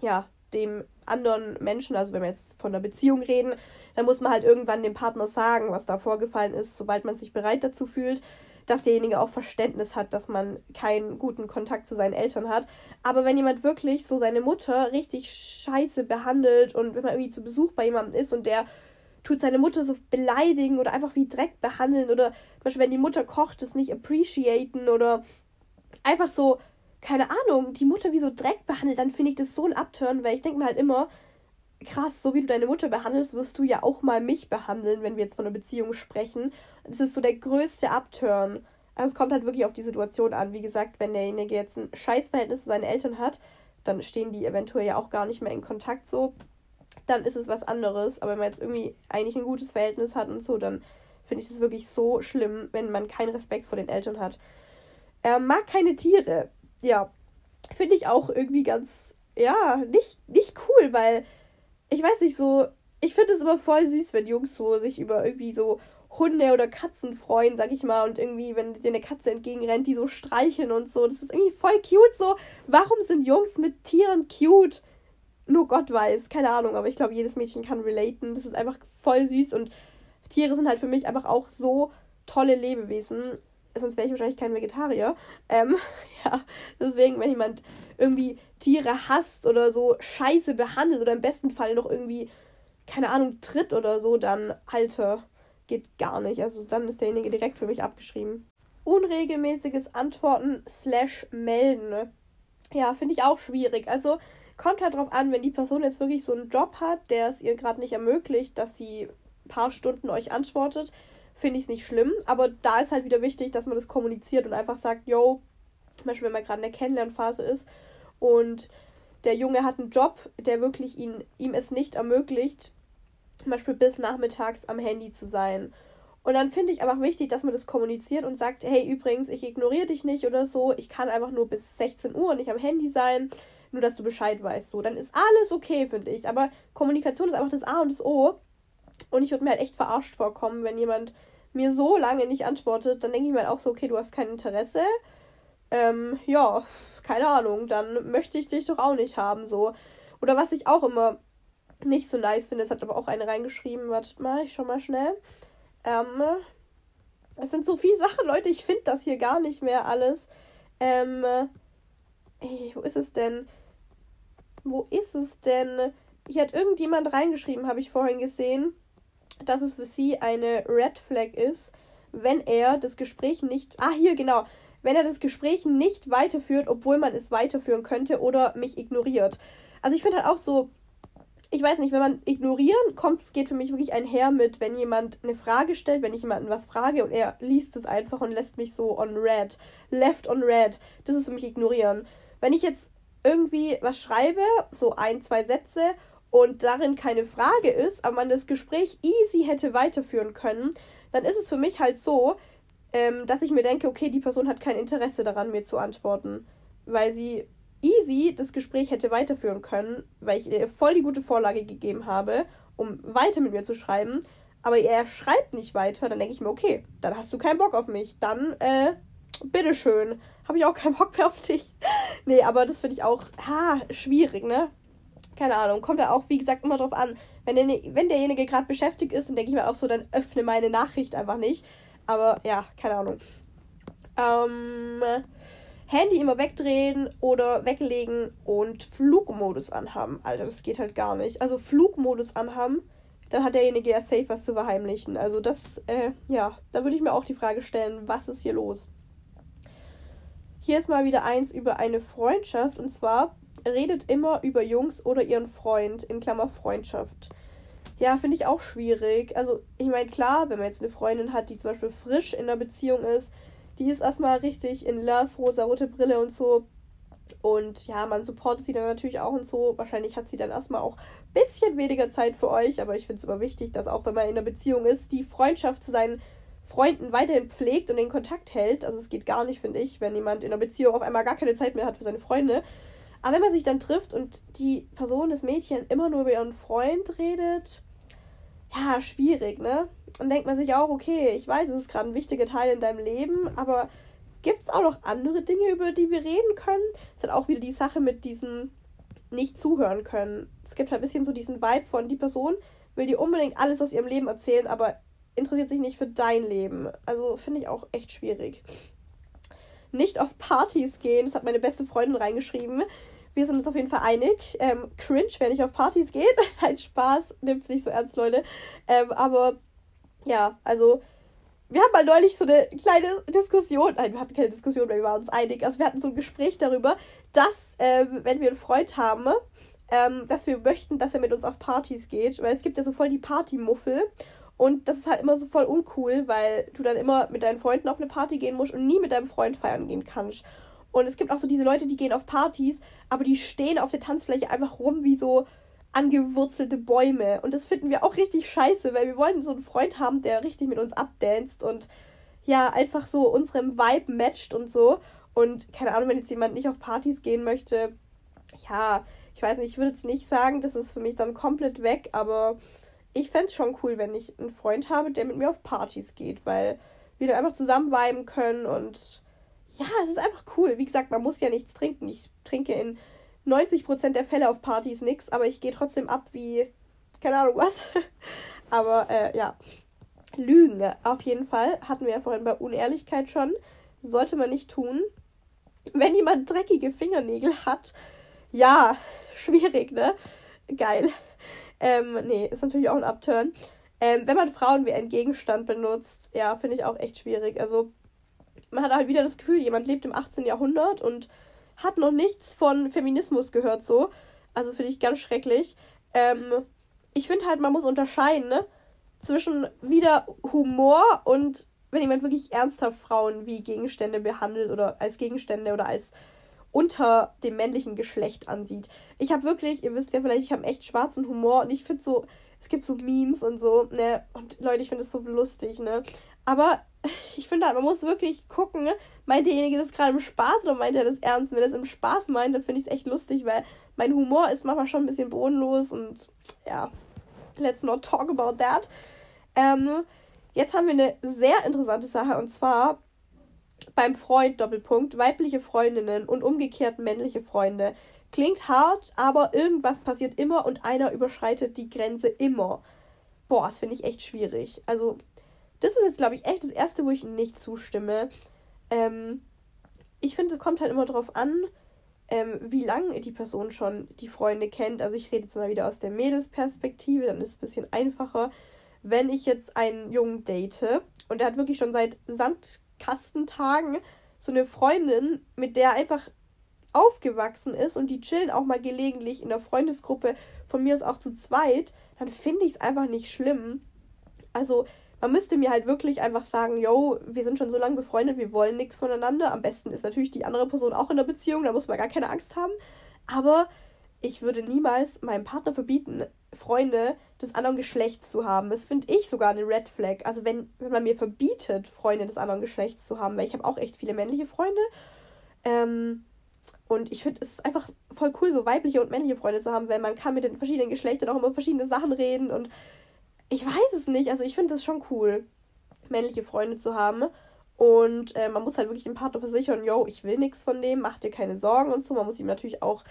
ja, dem anderen Menschen, also wenn wir jetzt von einer Beziehung reden, dann muss man halt irgendwann dem Partner sagen, was da vorgefallen ist, sobald man sich bereit dazu fühlt dass derjenige auch Verständnis hat, dass man keinen guten Kontakt zu seinen Eltern hat. Aber wenn jemand wirklich so seine Mutter richtig scheiße behandelt und wenn man irgendwie zu Besuch bei jemandem ist und der tut seine Mutter so beleidigen oder einfach wie Dreck behandeln oder zum Beispiel, wenn die Mutter kocht, das nicht appreciaten oder einfach so, keine Ahnung, die Mutter wie so Dreck behandelt, dann finde ich das so ein Abturn, weil ich denke mir halt immer, krass, so wie du deine Mutter behandelst, wirst du ja auch mal mich behandeln, wenn wir jetzt von einer Beziehung sprechen. Das ist so der größte Upturn. Also es kommt halt wirklich auf die Situation an. Wie gesagt, wenn derjenige jetzt ein Scheißverhältnis zu seinen Eltern hat, dann stehen die eventuell ja auch gar nicht mehr in Kontakt so. Dann ist es was anderes. Aber wenn man jetzt irgendwie eigentlich ein gutes Verhältnis hat und so, dann finde ich das wirklich so schlimm, wenn man keinen Respekt vor den Eltern hat. Er mag keine Tiere. Ja, finde ich auch irgendwie ganz, ja, nicht, nicht cool, weil ich weiß nicht, so, ich finde es immer voll süß, wenn Jungs so sich über irgendwie so Hunde oder Katzen freuen, sag ich mal, und irgendwie, wenn dir eine Katze entgegenrennt, die so streicheln und so. Das ist irgendwie voll cute so. Warum sind Jungs mit Tieren cute? Nur Gott weiß, keine Ahnung, aber ich glaube, jedes Mädchen kann relaten. Das ist einfach voll süß und Tiere sind halt für mich einfach auch so tolle Lebewesen. Sonst wäre ich wahrscheinlich kein Vegetarier. Ähm, ja, deswegen, wenn jemand irgendwie Tiere hasst oder so scheiße behandelt oder im besten Fall noch irgendwie, keine Ahnung, tritt oder so, dann, Alter, geht gar nicht. Also dann ist derjenige direkt für mich abgeschrieben. Unregelmäßiges Antworten slash melden. Ja, finde ich auch schwierig. Also kommt halt drauf an, wenn die Person jetzt wirklich so einen Job hat, der es ihr gerade nicht ermöglicht, dass sie ein paar Stunden euch antwortet, finde ich es nicht schlimm. Aber da ist halt wieder wichtig, dass man das kommuniziert und einfach sagt, yo, zum Beispiel, wenn man gerade in der Kennenlernphase ist und der Junge hat einen Job, der wirklich ihn, ihm es nicht ermöglicht, zum Beispiel bis nachmittags am Handy zu sein. Und dann finde ich einfach wichtig, dass man das kommuniziert und sagt, hey, übrigens, ich ignoriere dich nicht oder so. Ich kann einfach nur bis 16 Uhr nicht am Handy sein. Nur, dass du Bescheid weißt. So, dann ist alles okay, finde ich. Aber Kommunikation ist einfach das A und das O. Und ich würde mir halt echt verarscht vorkommen, wenn jemand mir so lange nicht antwortet. Dann denke ich mir halt auch so, okay, du hast kein Interesse. Ähm, ja, keine Ahnung. Dann möchte ich dich doch auch nicht haben, so. Oder was ich auch immer nicht so nice finde, es hat aber auch eine reingeschrieben. Wartet mal, ich schau mal schnell. Ähm, es sind so viele Sachen, Leute, ich finde das hier gar nicht mehr alles. Ähm, ey, wo ist es denn? Wo ist es denn? Hier hat irgendjemand reingeschrieben, habe ich vorhin gesehen, dass es für sie eine Red Flag ist, wenn er das Gespräch nicht. Ah, hier, genau. Wenn er das Gespräch nicht weiterführt, obwohl man es weiterführen könnte oder mich ignoriert. Also ich finde halt auch so, ich weiß nicht, wenn man ignorieren kommt, geht für mich wirklich einher mit, wenn jemand eine Frage stellt, wenn ich jemanden was frage und er liest es einfach und lässt mich so on red, left on red, das ist für mich ignorieren. Wenn ich jetzt irgendwie was schreibe, so ein, zwei Sätze und darin keine Frage ist, aber man das Gespräch easy hätte weiterführen können, dann ist es für mich halt so, ähm, dass ich mir denke, okay, die Person hat kein Interesse daran, mir zu antworten, weil sie easy das Gespräch hätte weiterführen können, weil ich ihr voll die gute Vorlage gegeben habe, um weiter mit mir zu schreiben. Aber er schreibt nicht weiter, dann denke ich mir, okay, dann hast du keinen Bock auf mich. Dann, äh, bitteschön. Habe ich auch keinen Bock mehr auf dich. nee, aber das finde ich auch, ha, schwierig, ne? Keine Ahnung. Kommt ja auch, wie gesagt, immer drauf an. Wenn, der, wenn derjenige gerade beschäftigt ist, dann denke ich mir auch so, dann öffne meine Nachricht einfach nicht. Aber ja, keine Ahnung. Ähm. Handy immer wegdrehen oder weglegen und Flugmodus anhaben. Alter, das geht halt gar nicht. Also Flugmodus anhaben, dann hat derjenige ja safe was zu verheimlichen. Also das, äh, ja, da würde ich mir auch die Frage stellen, was ist hier los? Hier ist mal wieder eins über eine Freundschaft und zwar redet immer über Jungs oder ihren Freund in Klammer Freundschaft. Ja, finde ich auch schwierig. Also, ich meine, klar, wenn man jetzt eine Freundin hat, die zum Beispiel frisch in einer Beziehung ist, die ist erstmal richtig in Love, rosa-rote Brille und so. Und ja, man supportet sie dann natürlich auch und so. Wahrscheinlich hat sie dann erstmal auch ein bisschen weniger Zeit für euch, aber ich finde es immer wichtig, dass auch wenn man in einer Beziehung ist, die Freundschaft zu seinen Freunden weiterhin pflegt und den Kontakt hält. Also es geht gar nicht, finde ich, wenn jemand in einer Beziehung auf einmal gar keine Zeit mehr hat für seine Freunde. Aber wenn man sich dann trifft und die Person, das Mädchen, immer nur über ihren Freund redet, ja, schwierig, ne? Und denkt man sich auch, okay, ich weiß, es ist gerade ein wichtiger Teil in deinem Leben, aber gibt es auch noch andere Dinge, über die wir reden können? Es hat auch wieder die Sache mit diesem nicht zuhören können. Es gibt halt ein bisschen so diesen Vibe von, die Person will dir unbedingt alles aus ihrem Leben erzählen, aber interessiert sich nicht für dein Leben. Also finde ich auch echt schwierig. Nicht auf Partys gehen, das hat meine beste Freundin reingeschrieben. Wir sind uns auf jeden Fall einig. Ähm, cringe, wenn ich auf Partys geht. Nein, Spaß. Nimmt es nicht so ernst, Leute. Ähm, aber ja, also wir haben mal neulich so eine kleine Diskussion, nein, wir hatten keine Diskussion, weil wir waren uns einig, also wir hatten so ein Gespräch darüber, dass, ähm, wenn wir einen Freund haben, ähm, dass wir möchten, dass er mit uns auf Partys geht, weil es gibt ja so voll die Partymuffel und das ist halt immer so voll uncool, weil du dann immer mit deinen Freunden auf eine Party gehen musst und nie mit deinem Freund feiern gehen kannst. Und es gibt auch so diese Leute, die gehen auf Partys, aber die stehen auf der Tanzfläche einfach rum wie so angewurzelte Bäume. Und das finden wir auch richtig scheiße, weil wir wollen so einen Freund haben, der richtig mit uns abdanzt und ja, einfach so unserem Vibe matcht und so. Und keine Ahnung, wenn jetzt jemand nicht auf Partys gehen möchte, ja, ich weiß nicht, ich würde jetzt nicht sagen, das ist für mich dann komplett weg, aber ich fände es schon cool, wenn ich einen Freund habe, der mit mir auf Partys geht, weil wir dann einfach zusammen viben können und ja, es ist einfach cool. Wie gesagt, man muss ja nichts trinken. Ich trinke in 90% der Fälle auf Partys nichts, aber ich gehe trotzdem ab wie, keine Ahnung was. aber äh, ja, Lügen auf jeden Fall hatten wir ja vorhin bei Unehrlichkeit schon. Sollte man nicht tun. Wenn jemand dreckige Fingernägel hat, ja, schwierig, ne? Geil. Ähm, nee, ist natürlich auch ein Upturn. Ähm, wenn man Frauen wie einen Gegenstand benutzt, ja, finde ich auch echt schwierig. Also, man hat halt wieder das Gefühl, jemand lebt im 18. Jahrhundert und hat noch nichts von Feminismus gehört, so. Also finde ich ganz schrecklich. Ähm, ich finde halt, man muss unterscheiden, ne? Zwischen wieder Humor und wenn jemand wirklich ernsthaft Frauen wie Gegenstände behandelt oder als Gegenstände oder als unter dem männlichen Geschlecht ansieht. Ich habe wirklich, ihr wisst ja vielleicht, ich habe echt schwarzen Humor und ich finde so, es gibt so Memes und so, ne? Und Leute, ich finde das so lustig, ne? Aber ich finde halt, man muss wirklich gucken, ne? meint derjenige das gerade im Spaß oder meint er das ernst? Wenn er es im Spaß meint, dann finde ich es echt lustig, weil mein Humor ist manchmal schon ein bisschen bodenlos und ja, let's not talk about that. Ähm, jetzt haben wir eine sehr interessante Sache und zwar beim Freund Doppelpunkt weibliche Freundinnen und umgekehrt männliche Freunde. Klingt hart, aber irgendwas passiert immer und einer überschreitet die Grenze immer. Boah, das finde ich echt schwierig. Also, das ist jetzt, glaube ich, echt das Erste, wo ich nicht zustimme. Ähm, ich finde, es kommt halt immer darauf an, ähm, wie lange die Person schon die Freunde kennt. Also, ich rede jetzt mal wieder aus der Mädelsperspektive, dann ist es ein bisschen einfacher. Wenn ich jetzt einen Jungen date und der hat wirklich schon seit Sandkastentagen so eine Freundin, mit der einfach aufgewachsen ist und die chillen auch mal gelegentlich in der Freundesgruppe, von mir aus auch zu zweit, dann finde ich es einfach nicht schlimm. Also, man müsste mir halt wirklich einfach sagen, yo, wir sind schon so lange befreundet, wir wollen nichts voneinander. Am besten ist natürlich die andere Person auch in der Beziehung, da muss man gar keine Angst haben. Aber ich würde niemals meinem Partner verbieten, Freunde des anderen Geschlechts zu haben. Das finde ich sogar eine Red Flag. Also wenn, wenn man mir verbietet, Freunde des anderen Geschlechts zu haben, weil ich habe auch echt viele männliche Freunde. Ähm, und ich finde, es ist einfach voll cool, so weibliche und männliche Freunde zu haben, weil man kann mit den verschiedenen Geschlechtern auch immer verschiedene Sachen reden. Und ich weiß es nicht. Also ich finde es schon cool, männliche Freunde zu haben. Und äh, man muss halt wirklich dem Partner versichern, yo, ich will nichts von dem, mach dir keine Sorgen und so. Man muss ihm natürlich auch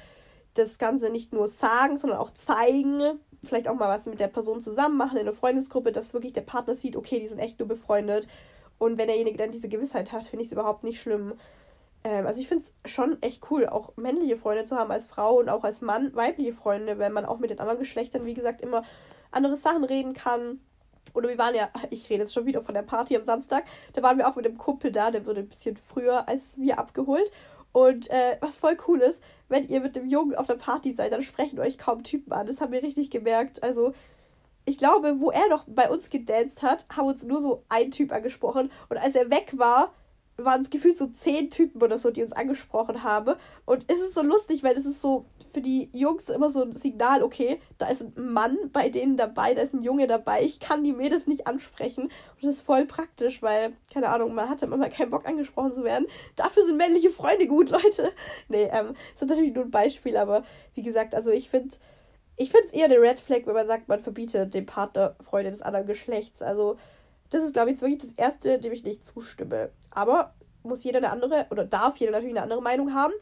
das Ganze nicht nur sagen, sondern auch zeigen. Vielleicht auch mal was mit der Person zusammen machen in der Freundesgruppe, dass wirklich der Partner sieht, okay, die sind echt nur befreundet. Und wenn derjenige dann diese Gewissheit hat, finde ich es überhaupt nicht schlimm. Ähm, also ich finde es schon echt cool, auch männliche Freunde zu haben als Frau und auch als Mann weibliche Freunde, wenn man auch mit den anderen Geschlechtern, wie gesagt, immer andere Sachen reden kann. Oder wir waren ja, ich rede jetzt schon wieder von der Party am Samstag, da waren wir auch mit dem Kumpel da, der wurde ein bisschen früher als wir abgeholt. Und äh, was voll cool ist, wenn ihr mit dem Jungen auf der Party seid, dann sprechen euch kaum Typen an. Das haben wir richtig gemerkt. Also, ich glaube, wo er noch bei uns gedanced hat, haben uns nur so ein Typ angesprochen. Und als er weg war, waren es gefühlt so zehn Typen oder so, die uns angesprochen haben. Und es ist so lustig, weil es ist so für die Jungs immer so ein Signal, okay, da ist ein Mann bei denen dabei, da ist ein Junge dabei, ich kann die Mädels nicht ansprechen. Und das ist voll praktisch, weil, keine Ahnung, man hatte immer keinen Bock angesprochen zu werden. Dafür sind männliche Freunde gut, Leute. Nee, ähm, das ist natürlich nur ein Beispiel, aber wie gesagt, also ich finde ich finde es eher eine Red Flag, wenn man sagt, man verbietet dem Partner Freunde des anderen Geschlechts. Also, das ist, glaube ich, jetzt wirklich das Erste, dem ich nicht zustimme. Aber muss jeder eine andere, oder darf jeder natürlich eine andere Meinung haben.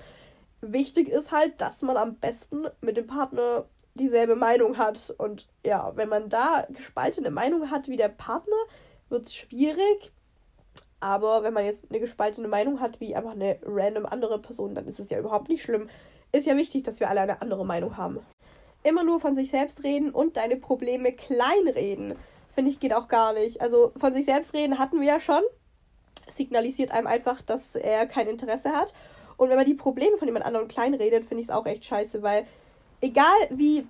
Wichtig ist halt, dass man am besten mit dem Partner dieselbe Meinung hat. Und ja, wenn man da gespaltene Meinung hat wie der Partner, wird es schwierig. Aber wenn man jetzt eine gespaltene Meinung hat wie einfach eine random andere Person, dann ist es ja überhaupt nicht schlimm. Ist ja wichtig, dass wir alle eine andere Meinung haben. Immer nur von sich selbst reden und deine Probleme kleinreden finde ich, geht auch gar nicht. Also von sich selbst reden hatten wir ja schon. Signalisiert einem einfach, dass er kein Interesse hat. Und wenn man die Probleme von jemand anderem klein redet, finde ich es auch echt scheiße, weil egal wie,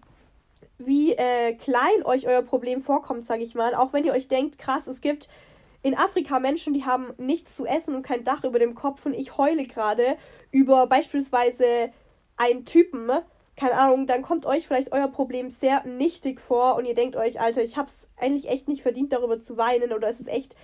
wie äh, klein euch euer Problem vorkommt, sage ich mal, auch wenn ihr euch denkt, krass, es gibt in Afrika Menschen, die haben nichts zu essen und kein Dach über dem Kopf und ich heule gerade über beispielsweise einen Typen, keine Ahnung, dann kommt euch vielleicht euer Problem sehr nichtig vor und ihr denkt euch, Alter, ich hab's eigentlich echt nicht verdient, darüber zu weinen oder es ist echt,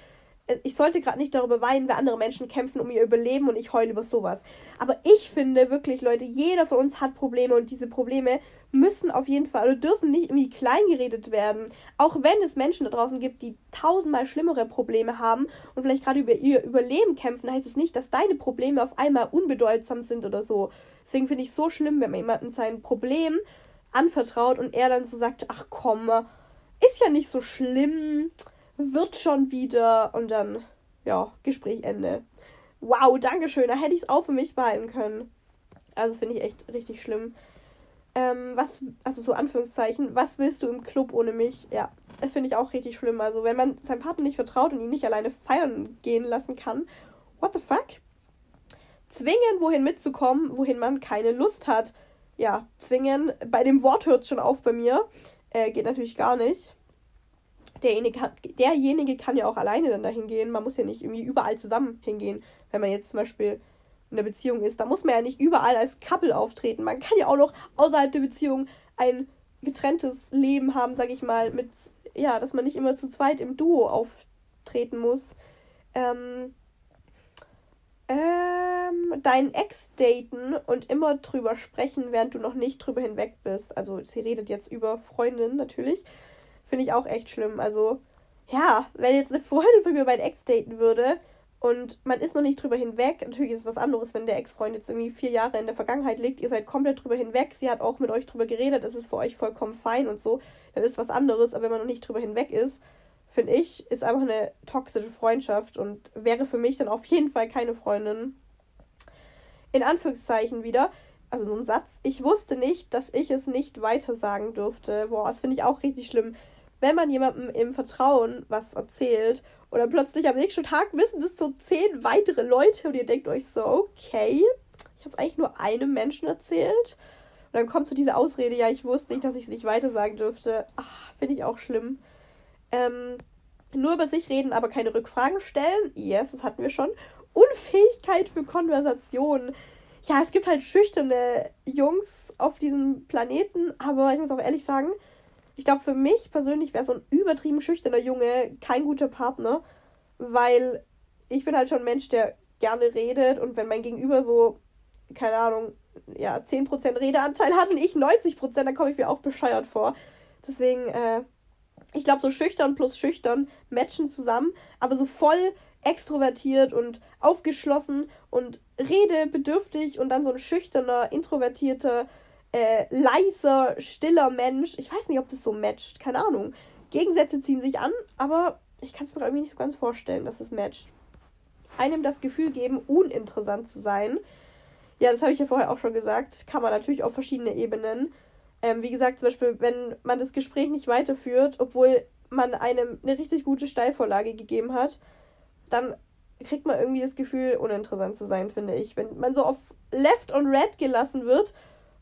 ich sollte gerade nicht darüber weinen, weil andere Menschen kämpfen um ihr Überleben und ich heule über sowas. Aber ich finde wirklich, Leute, jeder von uns hat Probleme und diese Probleme müssen auf jeden Fall oder dürfen nicht irgendwie klein geredet werden. Auch wenn es Menschen da draußen gibt, die tausendmal schlimmere Probleme haben und vielleicht gerade über ihr Überleben kämpfen, heißt es nicht, dass deine Probleme auf einmal unbedeutsam sind oder so. Deswegen finde ich es so schlimm, wenn man jemandem sein Problem anvertraut und er dann so sagt, ach komm, ist ja nicht so schlimm, wird schon wieder und dann, ja, Gespräch Ende. Wow, Dankeschön, da hätte ich es auch für mich behalten können. Also das finde ich echt richtig schlimm. Ähm, was, also so Anführungszeichen, was willst du im Club ohne mich? Ja, das finde ich auch richtig schlimm. Also wenn man seinem Partner nicht vertraut und ihn nicht alleine feiern gehen lassen kann, what the fuck? zwingen, wohin mitzukommen, wohin man keine Lust hat. Ja, zwingen, bei dem Wort hört schon auf bei mir. Äh, geht natürlich gar nicht. Derjenige, kann, derjenige kann ja auch alleine dann dahin gehen. Man muss ja nicht irgendwie überall zusammen hingehen. Wenn man jetzt zum Beispiel in der Beziehung ist, da muss man ja nicht überall als Couple auftreten. Man kann ja auch noch außerhalb der Beziehung ein getrenntes Leben haben, sag ich mal, mit, ja, dass man nicht immer zu zweit im Duo auftreten muss. Ähm, ähm, deinen Ex daten und immer drüber sprechen, während du noch nicht drüber hinweg bist. Also sie redet jetzt über Freundin natürlich. Finde ich auch echt schlimm. Also, ja, wenn jetzt eine Freundin von mir meinen Ex daten würde, und man ist noch nicht drüber hinweg. Natürlich ist es was anderes, wenn der Ex-Freund jetzt irgendwie vier Jahre in der Vergangenheit liegt. Ihr seid komplett drüber hinweg. Sie hat auch mit euch drüber geredet. Es ist für euch vollkommen fein und so. Dann ist was anderes. Aber wenn man noch nicht drüber hinweg ist, finde ich, ist einfach eine toxische Freundschaft und wäre für mich dann auf jeden Fall keine Freundin. In Anführungszeichen wieder. Also so ein Satz. Ich wusste nicht, dass ich es nicht weiter sagen durfte. Boah, das finde ich auch richtig schlimm. Wenn man jemandem im Vertrauen was erzählt oder plötzlich am nächsten Tag wissen das so zehn weitere Leute und ihr denkt euch so, okay, ich habe es eigentlich nur einem Menschen erzählt. Und dann kommt so diese Ausrede, ja, ich wusste nicht, dass ich es nicht weiter sagen dürfte. Finde ich auch schlimm. Ähm, nur über sich reden, aber keine Rückfragen stellen. Yes, das hatten wir schon. Unfähigkeit für Konversation. Ja, es gibt halt schüchterne Jungs auf diesem Planeten, aber ich muss auch ehrlich sagen, ich glaube, für mich persönlich wäre so ein übertrieben schüchterner Junge kein guter Partner, weil ich bin halt schon ein Mensch, der gerne redet und wenn mein Gegenüber so, keine Ahnung, ja, 10% Redeanteil hat und ich 90%, dann komme ich mir auch bescheuert vor. Deswegen, äh, ich glaube, so schüchtern plus schüchtern matchen zusammen, aber so voll extrovertiert und aufgeschlossen und redebedürftig und dann so ein schüchterner, introvertierter, äh, leiser, stiller Mensch. Ich weiß nicht, ob das so matcht. Keine Ahnung. Gegensätze ziehen sich an, aber ich kann es mir irgendwie nicht so ganz vorstellen, dass es matcht. Einem das Gefühl geben, uninteressant zu sein. Ja, das habe ich ja vorher auch schon gesagt. Kann man natürlich auf verschiedene Ebenen. Ähm, wie gesagt, zum Beispiel, wenn man das Gespräch nicht weiterführt, obwohl man einem eine richtig gute Steilvorlage gegeben hat, dann kriegt man irgendwie das Gefühl, uninteressant zu sein, finde ich. Wenn man so auf Left und Red gelassen wird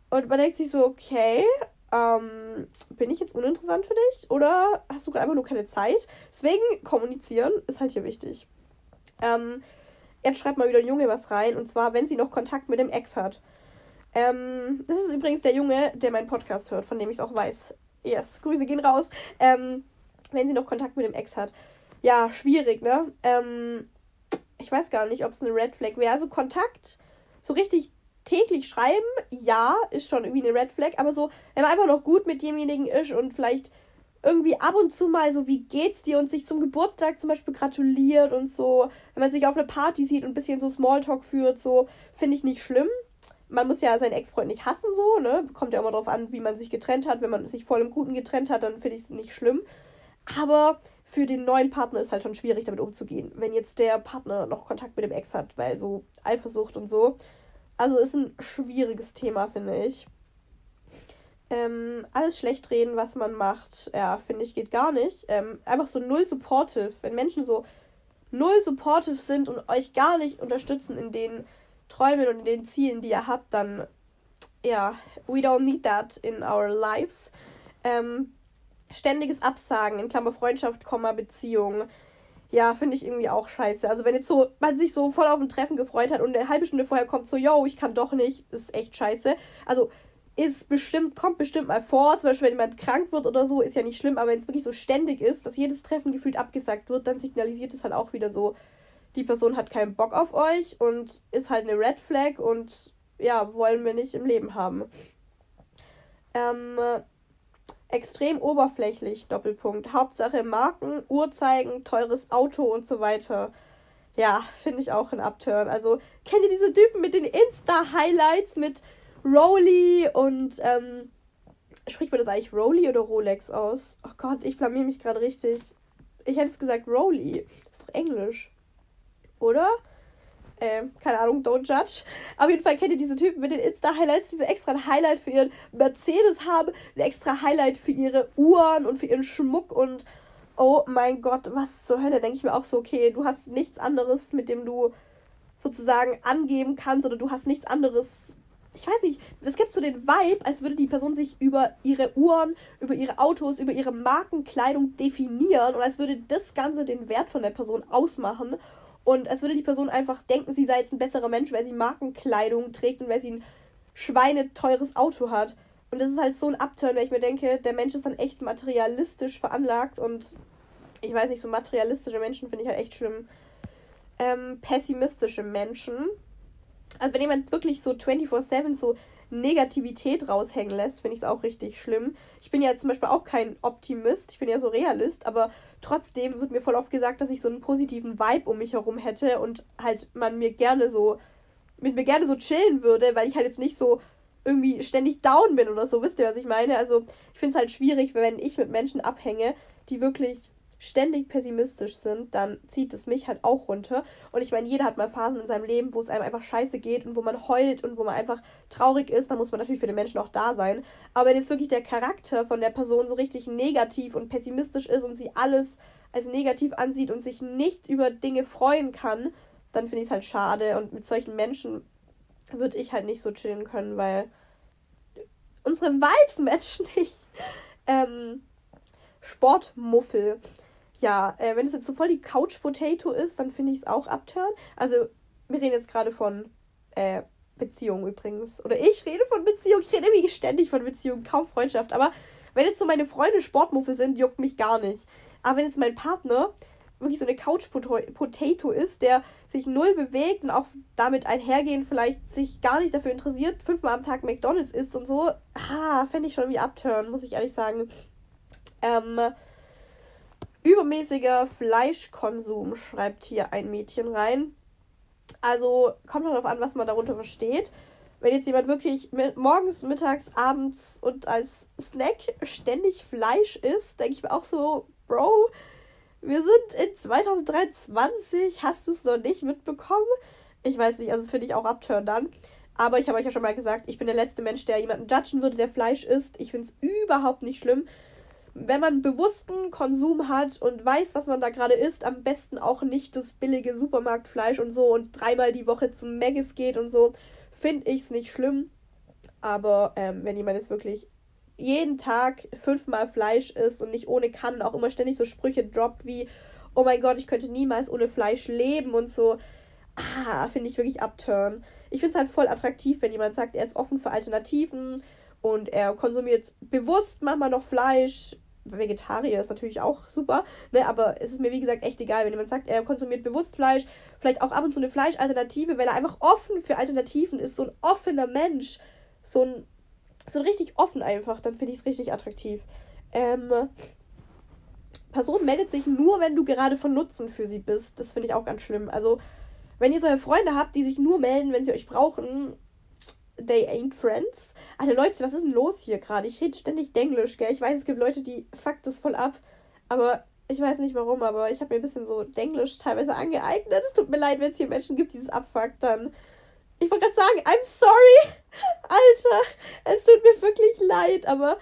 und man denkt sich so, okay, ähm, bin ich jetzt uninteressant für dich oder hast du gerade einfach nur keine Zeit? Deswegen kommunizieren ist halt hier wichtig. Ähm, jetzt schreibt mal wieder ein Junge was rein und zwar, wenn sie noch Kontakt mit dem Ex hat. Ähm, das ist übrigens der Junge, der meinen Podcast hört, von dem ich es auch weiß. Yes, Grüße gehen raus. Ähm, wenn sie noch Kontakt mit dem Ex hat. Ja, schwierig, ne? Ähm, ich weiß gar nicht, ob es eine Red Flag wäre. Also Kontakt, so richtig täglich schreiben, ja, ist schon irgendwie eine Red Flag, aber so, wenn man einfach noch gut mit demjenigen ist und vielleicht irgendwie ab und zu mal so, wie geht's dir und sich zum Geburtstag zum Beispiel gratuliert und so, wenn man sich auf einer Party sieht und ein bisschen so Smalltalk führt, so, finde ich nicht schlimm. Man muss ja seinen Ex-Freund nicht hassen, so, ne? Kommt ja immer drauf an, wie man sich getrennt hat. Wenn man sich voll im Guten getrennt hat, dann finde ich es nicht schlimm. Aber für den neuen Partner ist halt schon schwierig, damit umzugehen. Wenn jetzt der Partner noch Kontakt mit dem Ex hat, weil so Eifersucht und so, also ist ein schwieriges Thema, finde ich. Ähm, alles schlecht reden, was man macht, ja, finde ich, geht gar nicht. Ähm, einfach so null supportive. Wenn Menschen so null supportive sind und euch gar nicht unterstützen in den Träumen und in den Zielen, die ihr habt, dann, ja, we don't need that in our lives. Ähm, ständiges Absagen, in Klammer Freundschaft, Komma, Beziehung ja, finde ich irgendwie auch scheiße. Also wenn jetzt so, man sich so voll auf ein Treffen gefreut hat und eine halbe Stunde vorher kommt so, yo, ich kann doch nicht, ist echt scheiße. Also ist bestimmt, kommt bestimmt mal vor, zum Beispiel wenn jemand krank wird oder so, ist ja nicht schlimm, aber wenn es wirklich so ständig ist, dass jedes Treffen gefühlt abgesagt wird, dann signalisiert es halt auch wieder so, die Person hat keinen Bock auf euch und ist halt eine Red Flag und ja, wollen wir nicht im Leben haben. Ähm, extrem oberflächlich, Doppelpunkt. Hauptsache Marken, Uhrzeigen, teures Auto und so weiter. Ja, finde ich auch ein Upturn. Also, kennt ihr diese Typen mit den Insta-Highlights mit Rolly und, ähm, spricht man das eigentlich Rolly oder Rolex aus? Oh Gott, ich blamier mich gerade richtig. Ich hätte es gesagt. Das ist doch Englisch. Oder? Äh, keine Ahnung, don't judge. Auf jeden Fall kennt ihr diese Typen mit den Insta-Highlights, die so extra ein Highlight für ihren Mercedes haben, ein extra Highlight für ihre Uhren und für ihren Schmuck und oh mein Gott, was zur Hölle, denke ich mir auch so, okay, du hast nichts anderes, mit dem du sozusagen angeben kannst oder du hast nichts anderes. Ich weiß nicht, es gibt so den Vibe, als würde die Person sich über ihre Uhren, über ihre Autos, über ihre Markenkleidung definieren und als würde das Ganze den Wert von der Person ausmachen. Und als würde die Person einfach denken, sie sei jetzt ein besserer Mensch, weil sie Markenkleidung trägt und weil sie ein schweineteures Auto hat. Und das ist halt so ein Upturn, weil ich mir denke, der Mensch ist dann echt materialistisch veranlagt und ich weiß nicht, so materialistische Menschen finde ich halt echt schlimm. Ähm, pessimistische Menschen. Also wenn jemand wirklich so 24-7 so Negativität raushängen lässt, finde ich es auch richtig schlimm. Ich bin ja zum Beispiel auch kein Optimist, ich bin ja so Realist, aber trotzdem wird mir voll oft gesagt, dass ich so einen positiven Vibe um mich herum hätte und halt man mir gerne so, mit mir gerne so chillen würde, weil ich halt jetzt nicht so irgendwie ständig down bin oder so, wisst ihr, was ich meine? Also ich finde es halt schwierig, wenn ich mit Menschen abhänge, die wirklich ständig pessimistisch sind, dann zieht es mich halt auch runter. Und ich meine, jeder hat mal Phasen in seinem Leben, wo es einem einfach scheiße geht und wo man heult und wo man einfach traurig ist. Da muss man natürlich für den Menschen auch da sein. Aber wenn jetzt wirklich der Charakter von der Person so richtig negativ und pessimistisch ist und sie alles als negativ ansieht und sich nicht über Dinge freuen kann, dann finde ich es halt schade. Und mit solchen Menschen würde ich halt nicht so chillen können, weil unsere Vibes matchen nicht. Ähm, Sportmuffel. Ja, äh, wenn es jetzt so voll die Couch Potato ist, dann finde ich es auch abturn. Also, wir reden jetzt gerade von äh, Beziehung übrigens. Oder ich rede von Beziehung. Ich rede irgendwie ständig von Beziehung, kaum Freundschaft. Aber wenn jetzt so meine Freunde Sportmuffel sind, juckt mich gar nicht. Aber wenn jetzt mein Partner wirklich so eine Couch Potato ist, der sich null bewegt und auch damit einhergehend vielleicht sich gar nicht dafür interessiert, fünfmal am Tag McDonalds isst und so, ah, fände ich schon wie abturn, muss ich ehrlich sagen. Ähm, übermäßiger Fleischkonsum, schreibt hier ein Mädchen rein. Also kommt darauf an, was man darunter versteht. Wenn jetzt jemand wirklich mit, morgens, mittags, abends und als Snack ständig Fleisch isst, denke ich mir auch so, Bro, wir sind in 2023, hast du es noch nicht mitbekommen? Ich weiß nicht, also finde ich auch abturn dann. Aber ich habe euch ja schon mal gesagt, ich bin der letzte Mensch, der jemanden judgen würde, der Fleisch isst. Ich finde es überhaupt nicht schlimm wenn man bewussten Konsum hat und weiß, was man da gerade isst, am besten auch nicht das billige Supermarktfleisch und so und dreimal die Woche zum Maggis geht und so, finde ich es nicht schlimm. Aber ähm, wenn jemand jetzt wirklich jeden Tag fünfmal Fleisch isst und nicht ohne kann, auch immer ständig so Sprüche droppt wie, oh mein Gott, ich könnte niemals ohne Fleisch leben und so, ah, finde ich wirklich abturn. Ich finde es halt voll attraktiv, wenn jemand sagt, er ist offen für Alternativen und er konsumiert bewusst manchmal noch Fleisch, Vegetarier ist natürlich auch super, ne? aber es ist mir wie gesagt echt egal, wenn jemand sagt, er konsumiert bewusst Fleisch, vielleicht auch ab und zu eine Fleischalternative, weil er einfach offen für Alternativen ist, so ein offener Mensch, so ein, so richtig offen einfach, dann finde ich es richtig attraktiv. Ähm, Person meldet sich nur, wenn du gerade von Nutzen für sie bist. Das finde ich auch ganz schlimm. Also, wenn ihr solche Freunde habt, die sich nur melden, wenn sie euch brauchen, they ain't friends. Alter Leute, was ist denn los hier gerade? Ich rede ständig Denglisch, gell? Ich weiß, es gibt Leute, die fuckt das voll ab. Aber ich weiß nicht warum, aber ich habe mir ein bisschen so Denglisch teilweise angeeignet. Es tut mir leid, wenn es hier Menschen gibt, die das abfuckt, dann. Ich wollte gerade sagen, I'm sorry. Alter, es tut mir wirklich leid, aber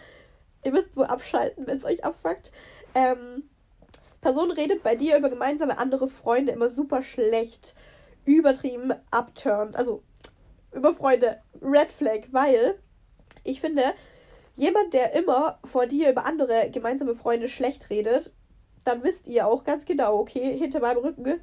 ihr müsst wohl abschalten, wenn es euch abfuckt. Ähm, Person redet bei dir über gemeinsame andere Freunde immer super schlecht. Übertrieben abturnt. Also über Freunde Red Flag, weil ich finde, jemand, der immer vor dir über andere gemeinsame Freunde schlecht redet, dann wisst ihr auch ganz genau, okay, hinter meinem Rücken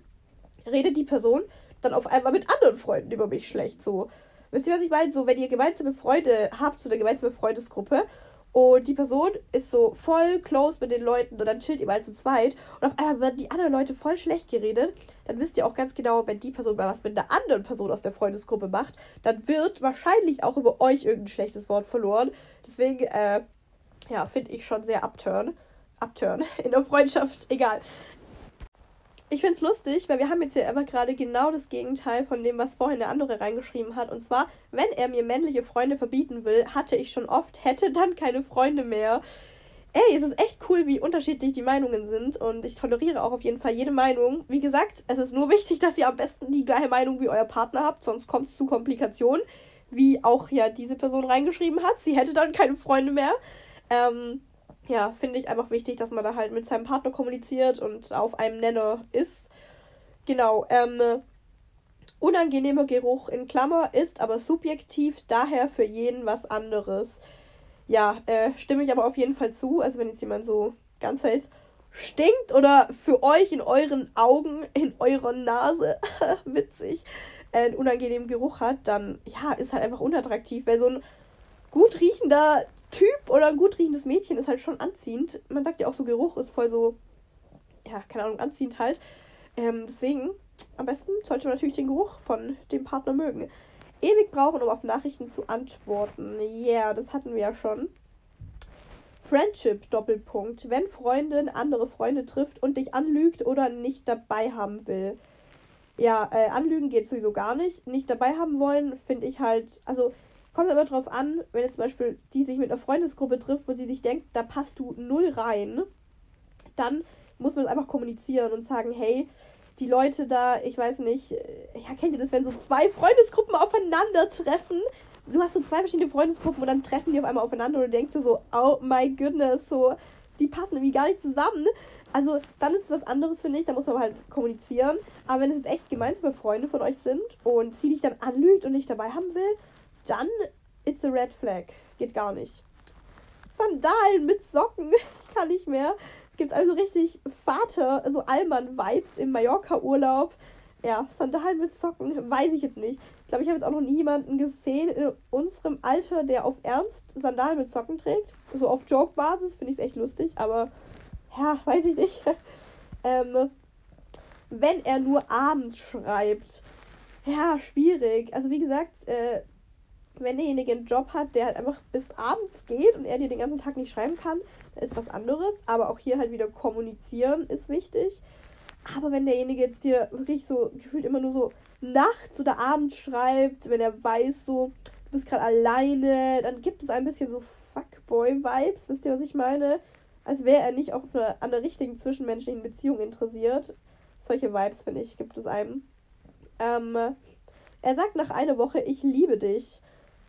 redet die Person dann auf einmal mit anderen Freunden über mich schlecht. So, wisst ihr, was ich meine? So, wenn ihr gemeinsame Freunde habt, so eine gemeinsame Freundesgruppe und die Person ist so voll close mit den Leuten und dann chillt ihr mal zu zweit. Und auf einmal werden die anderen Leute voll schlecht geredet. Dann wisst ihr auch ganz genau, wenn die Person mal was mit einer anderen Person aus der Freundesgruppe macht, dann wird wahrscheinlich auch über euch irgendein schlechtes Wort verloren. Deswegen, äh, ja, finde ich schon sehr upturn. Upturn in der Freundschaft, egal ich finde es lustig, weil wir haben jetzt hier aber gerade genau das Gegenteil von dem, was vorhin der andere reingeschrieben hat. Und zwar, wenn er mir männliche Freunde verbieten will, hatte ich schon oft, hätte dann keine Freunde mehr. Ey, es ist echt cool, wie unterschiedlich die Meinungen sind. Und ich toleriere auch auf jeden Fall jede Meinung. Wie gesagt, es ist nur wichtig, dass ihr am besten die gleiche Meinung wie euer Partner habt, sonst kommt es zu Komplikationen. Wie auch ja diese Person reingeschrieben hat. Sie hätte dann keine Freunde mehr. Ähm, ja, finde ich einfach wichtig, dass man da halt mit seinem Partner kommuniziert und auf einem Nenner ist. Genau, ähm, unangenehmer Geruch in Klammer ist aber subjektiv, daher für jeden was anderes. Ja, äh, stimme ich aber auf jeden Fall zu. Also wenn jetzt jemand so ganz halt stinkt oder für euch in euren Augen, in eurer Nase, witzig, äh, einen unangenehmen Geruch hat, dann ja, ist halt einfach unattraktiv, weil so ein gut riechender Typ oder ein gut riechendes Mädchen ist halt schon anziehend. Man sagt ja auch so, Geruch ist voll so, ja, keine Ahnung, anziehend halt. Ähm, deswegen, am besten sollte man natürlich den Geruch von dem Partner mögen. Ewig brauchen, um auf Nachrichten zu antworten. Yeah, das hatten wir ja schon. Friendship, Doppelpunkt. Wenn Freundin andere Freunde trifft und dich anlügt oder nicht dabei haben will. Ja, äh, anlügen geht sowieso gar nicht. Nicht dabei haben wollen, finde ich halt, also kommt immer drauf an, wenn jetzt zum Beispiel die sich mit einer Freundesgruppe trifft, wo sie sich denkt, da passt du null rein, dann muss man es einfach kommunizieren und sagen, hey, die Leute da, ich weiß nicht, äh, ja, kennt ihr das, wenn so zwei Freundesgruppen aufeinandertreffen? Du hast so zwei verschiedene Freundesgruppen und dann treffen die auf einmal aufeinander und du denkst dir so, oh my goodness, so, die passen irgendwie gar nicht zusammen. Also, dann ist es was anderes, finde ich, da muss man halt kommunizieren. Aber wenn es jetzt echt gemeinsame Freunde von euch sind und sie dich dann anlügt und nicht dabei haben will, dann it's a red flag. Geht gar nicht. Sandalen mit Socken. Ich kann nicht mehr. Es gibt also richtig Vater, also Allmann-Vibes im Mallorca-Urlaub. Ja, Sandalen mit Socken, weiß ich jetzt nicht. Ich glaube, ich habe jetzt auch noch nie jemanden gesehen in unserem Alter, der auf Ernst Sandalen mit Socken trägt. So auf Joke-Basis finde ich es echt lustig, aber ja, weiß ich nicht. ähm, wenn er nur abends schreibt. Ja, schwierig. Also wie gesagt, äh, wenn derjenige einen Job hat, der halt einfach bis abends geht und er dir den ganzen Tag nicht schreiben kann, ist was anderes. Aber auch hier halt wieder kommunizieren ist wichtig. Aber wenn derjenige jetzt dir wirklich so gefühlt immer nur so nachts oder abends schreibt, wenn er weiß, so, du bist gerade alleine, dann gibt es ein bisschen so Fuckboy-Vibes. Wisst ihr, was ich meine? Als wäre er nicht auch eine, an der richtigen zwischenmenschlichen Beziehung interessiert. Solche Vibes, finde ich, gibt es einem. Ähm, er sagt nach einer Woche, ich liebe dich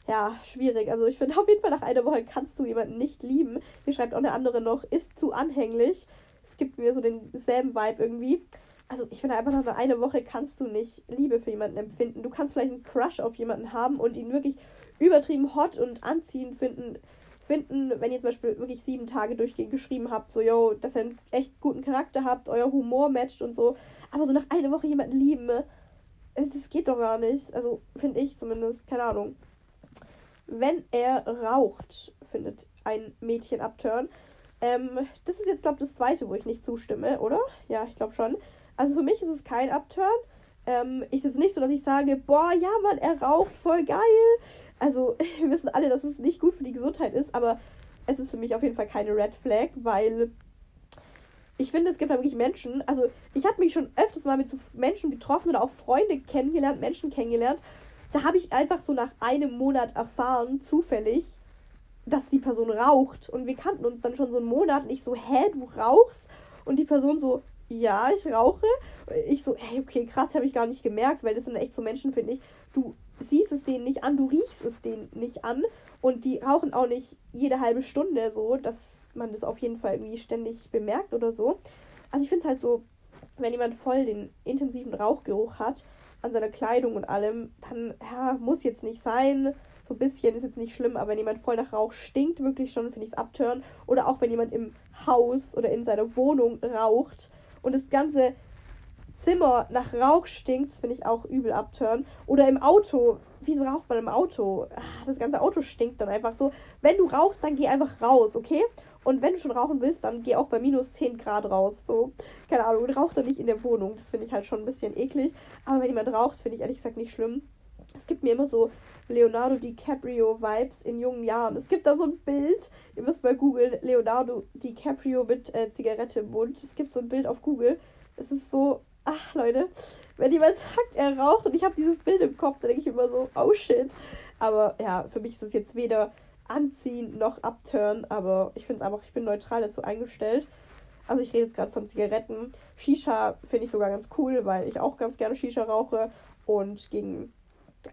ja, schwierig. Also ich finde auf jeden Fall nach einer Woche kannst du jemanden nicht lieben. Hier schreibt auch eine andere noch, ist zu anhänglich. Es gibt mir so denselben Vibe irgendwie. Also ich finde einfach nach einer Woche kannst du nicht Liebe für jemanden empfinden. Du kannst vielleicht einen Crush auf jemanden haben und ihn wirklich übertrieben hot und anziehend finden, finden, wenn ihr zum Beispiel wirklich sieben Tage durchgehend geschrieben habt, so, yo, dass ihr einen echt guten Charakter habt, euer Humor matcht und so. Aber so nach einer Woche jemanden lieben, äh, das geht doch gar nicht. Also finde ich zumindest, keine Ahnung wenn er raucht, findet ein Mädchen abturn. Ähm, das ist jetzt, glaube ich, das zweite, wo ich nicht zustimme, oder? Ja, ich glaube schon. Also für mich ist es kein Upturn. Ähm, ist es nicht so, dass ich sage, boah, ja, Mann, er raucht voll geil. Also, wir wissen alle, dass es nicht gut für die Gesundheit ist, aber es ist für mich auf jeden Fall keine Red Flag, weil ich finde, es gibt da wirklich Menschen. Also, ich habe mich schon öfters mal mit so Menschen getroffen oder auch Freunde kennengelernt, Menschen kennengelernt, da habe ich einfach so nach einem Monat erfahren, zufällig, dass die Person raucht. Und wir kannten uns dann schon so einen Monat und ich so, hä, du rauchst? Und die Person so, ja, ich rauche. Ich so, hey, okay, krass, habe ich gar nicht gemerkt, weil das sind echt so Menschen, finde ich. Du siehst es denen nicht an, du riechst es denen nicht an. Und die rauchen auch nicht jede halbe Stunde so, dass man das auf jeden Fall irgendwie ständig bemerkt oder so. Also ich finde es halt so, wenn jemand voll den intensiven Rauchgeruch hat, an seiner Kleidung und allem, dann ja, muss jetzt nicht sein. So ein bisschen ist jetzt nicht schlimm, aber wenn jemand voll nach Rauch stinkt, wirklich schon, finde ich es abtören. Oder auch wenn jemand im Haus oder in seiner Wohnung raucht und das ganze Zimmer nach Rauch stinkt, finde ich auch übel abtören. Oder im Auto. Wieso raucht man im Auto? Ah, das ganze Auto stinkt dann einfach so. Wenn du rauchst, dann geh einfach raus, okay? Und wenn du schon rauchen willst, dann geh auch bei minus 10 Grad raus. So, keine Ahnung, rauch doch nicht in der Wohnung. Das finde ich halt schon ein bisschen eklig. Aber wenn jemand raucht, finde ich ehrlich gesagt nicht schlimm. Es gibt mir immer so Leonardo DiCaprio-Vibes in jungen Jahren. Es gibt da so ein Bild, ihr müsst mal googeln, Leonardo DiCaprio mit äh, Zigarette im Mund. Es gibt so ein Bild auf Google. Es ist so, ach Leute, wenn jemand sagt, er raucht und ich habe dieses Bild im Kopf, dann denke ich immer so, oh shit. Aber ja, für mich ist es jetzt weder anziehen noch abturn, aber ich finde es einfach, ich bin neutral dazu eingestellt. Also ich rede jetzt gerade von Zigaretten. Shisha finde ich sogar ganz cool, weil ich auch ganz gerne Shisha rauche und gegen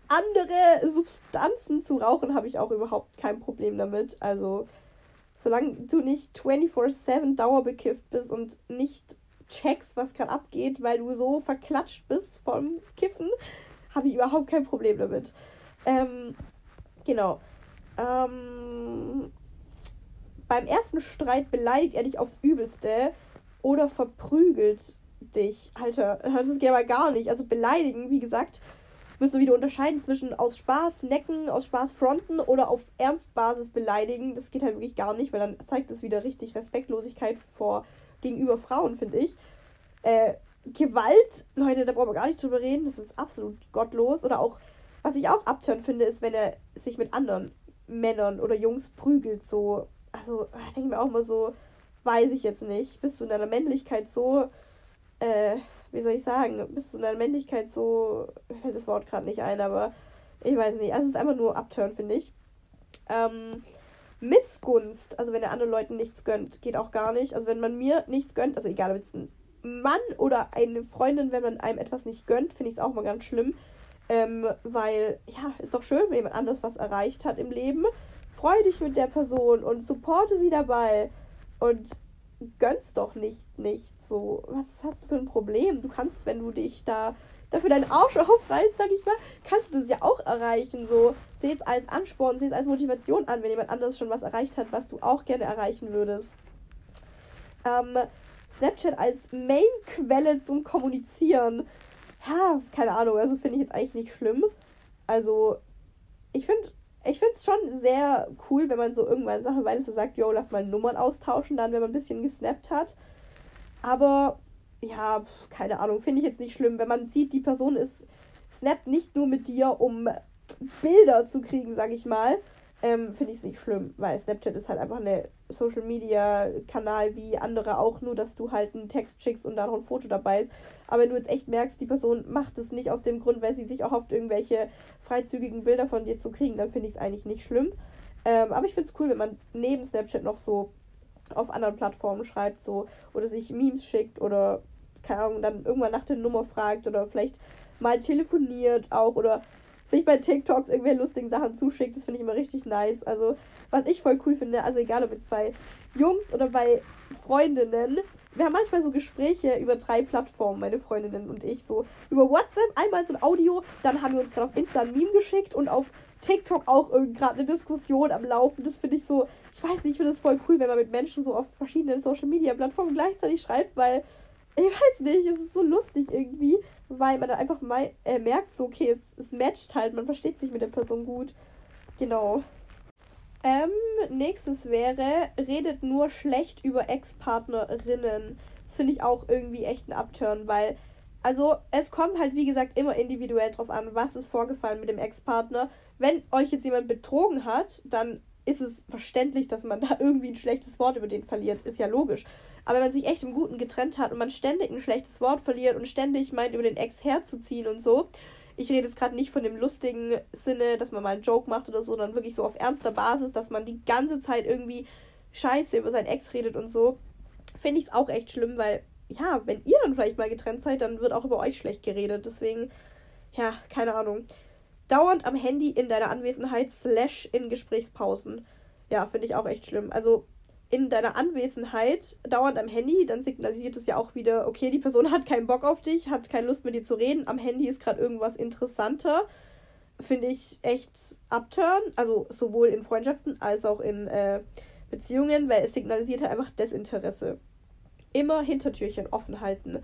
andere Substanzen zu rauchen habe ich auch überhaupt kein Problem damit. Also solange du nicht 24/7 dauerbekifft bist und nicht checkst, was gerade abgeht, weil du so verklatscht bist vom Kiffen, habe ich überhaupt kein Problem damit. Ähm, genau. Ähm, beim ersten Streit beleidigt er dich aufs Übelste oder verprügelt dich. Alter, das geht aber gar nicht. Also beleidigen, wie gesagt, müssen wir wieder unterscheiden zwischen aus Spaß necken, aus Spaß fronten oder auf Ernstbasis beleidigen. Das geht halt wirklich gar nicht, weil dann zeigt das wieder richtig Respektlosigkeit vor gegenüber Frauen, finde ich. Äh, Gewalt, Leute, da brauchen wir gar nicht drüber reden, das ist absolut gottlos. Oder auch, was ich auch abtören finde, ist, wenn er sich mit anderen Männern oder Jungs prügelt, so. Also, ich denke mir auch mal so, weiß ich jetzt nicht. Bist du in deiner Männlichkeit so, äh, wie soll ich sagen, bist du in deiner Männlichkeit so, mir fällt das Wort gerade nicht ein, aber ich weiß nicht. Also, es ist einfach nur abtören, finde ich. Ähm, Missgunst, also wenn er anderen Leuten nichts gönnt, geht auch gar nicht. Also wenn man mir nichts gönnt, also egal ob es ein Mann oder eine Freundin, wenn man einem etwas nicht gönnt, finde ich es auch mal ganz schlimm. Ähm, weil, ja, ist doch schön, wenn jemand anderes was erreicht hat im Leben. Freu dich mit der Person und supporte sie dabei. Und gönn's doch nicht, nicht so. Was hast du für ein Problem? Du kannst, wenn du dich da dafür deinen Arsch aufreißt, sag ich mal, kannst du das ja auch erreichen. So, seh es als Ansporn, seh es als Motivation an, wenn jemand anderes schon was erreicht hat, was du auch gerne erreichen würdest. Ähm, Snapchat als Main-Quelle zum Kommunizieren. Ja, keine Ahnung, also finde ich jetzt eigentlich nicht schlimm. Also, ich finde ich es schon sehr cool, wenn man so irgendwann Sachen, weil es so sagt, yo, lass mal Nummern austauschen, dann, wenn man ein bisschen gesnappt hat. Aber, ja, keine Ahnung, finde ich jetzt nicht schlimm. Wenn man sieht, die Person ist, snappt nicht nur mit dir, um Bilder zu kriegen, sag ich mal, ähm, finde ich es nicht schlimm, weil Snapchat ist halt einfach eine Social Media Kanal wie andere auch, nur dass du halt einen Text schickst und da noch ein Foto dabei ist. Aber wenn du jetzt echt merkst, die Person macht es nicht aus dem Grund, weil sie sich auch hofft, irgendwelche freizügigen Bilder von dir zu kriegen, dann finde ich es eigentlich nicht schlimm. Ähm, aber ich finde es cool, wenn man neben Snapchat noch so auf anderen Plattformen schreibt, so oder sich Memes schickt oder keine Ahnung, dann irgendwann nach der Nummer fragt oder vielleicht mal telefoniert auch oder sich bei TikToks irgendwelche lustigen Sachen zuschickt. Das finde ich immer richtig nice. Also, was ich voll cool finde, also egal ob jetzt bei Jungs oder bei Freundinnen, wir haben manchmal so Gespräche über drei Plattformen, meine Freundinnen und ich. So über WhatsApp, einmal so ein Audio, dann haben wir uns gerade auf Insta ein Meme geschickt und auf TikTok auch gerade eine Diskussion am Laufen. Das finde ich so, ich weiß nicht, ich finde das voll cool, wenn man mit Menschen so auf verschiedenen Social Media Plattformen gleichzeitig schreibt, weil ich weiß nicht, es ist so lustig irgendwie weil man dann einfach mal äh, merkt, so, okay, es, es matcht halt, man versteht sich mit der Person gut. Genau. Ähm, nächstes wäre, redet nur schlecht über Ex-Partnerinnen. Das finde ich auch irgendwie echt ein Upturn, weil, also, es kommt halt, wie gesagt, immer individuell drauf an, was ist vorgefallen mit dem Ex-Partner. Wenn euch jetzt jemand betrogen hat, dann ist es verständlich, dass man da irgendwie ein schlechtes Wort über den verliert. Ist ja logisch. Aber wenn man sich echt im Guten getrennt hat und man ständig ein schlechtes Wort verliert und ständig meint, über den Ex herzuziehen und so, ich rede jetzt gerade nicht von dem lustigen Sinne, dass man mal einen Joke macht oder so, sondern wirklich so auf ernster Basis, dass man die ganze Zeit irgendwie Scheiße über seinen Ex redet und so, finde ich es auch echt schlimm, weil, ja, wenn ihr dann vielleicht mal getrennt seid, dann wird auch über euch schlecht geredet. Deswegen, ja, keine Ahnung. Dauernd am Handy in deiner Anwesenheit, slash in Gesprächspausen. Ja, finde ich auch echt schlimm. Also, in deiner Anwesenheit dauernd am Handy, dann signalisiert es ja auch wieder, okay, die Person hat keinen Bock auf dich, hat keine Lust mit dir zu reden. Am Handy ist gerade irgendwas interessanter. Finde ich echt abturn. Also sowohl in Freundschaften als auch in äh, Beziehungen, weil es signalisiert halt einfach Desinteresse. Immer Hintertürchen offen halten.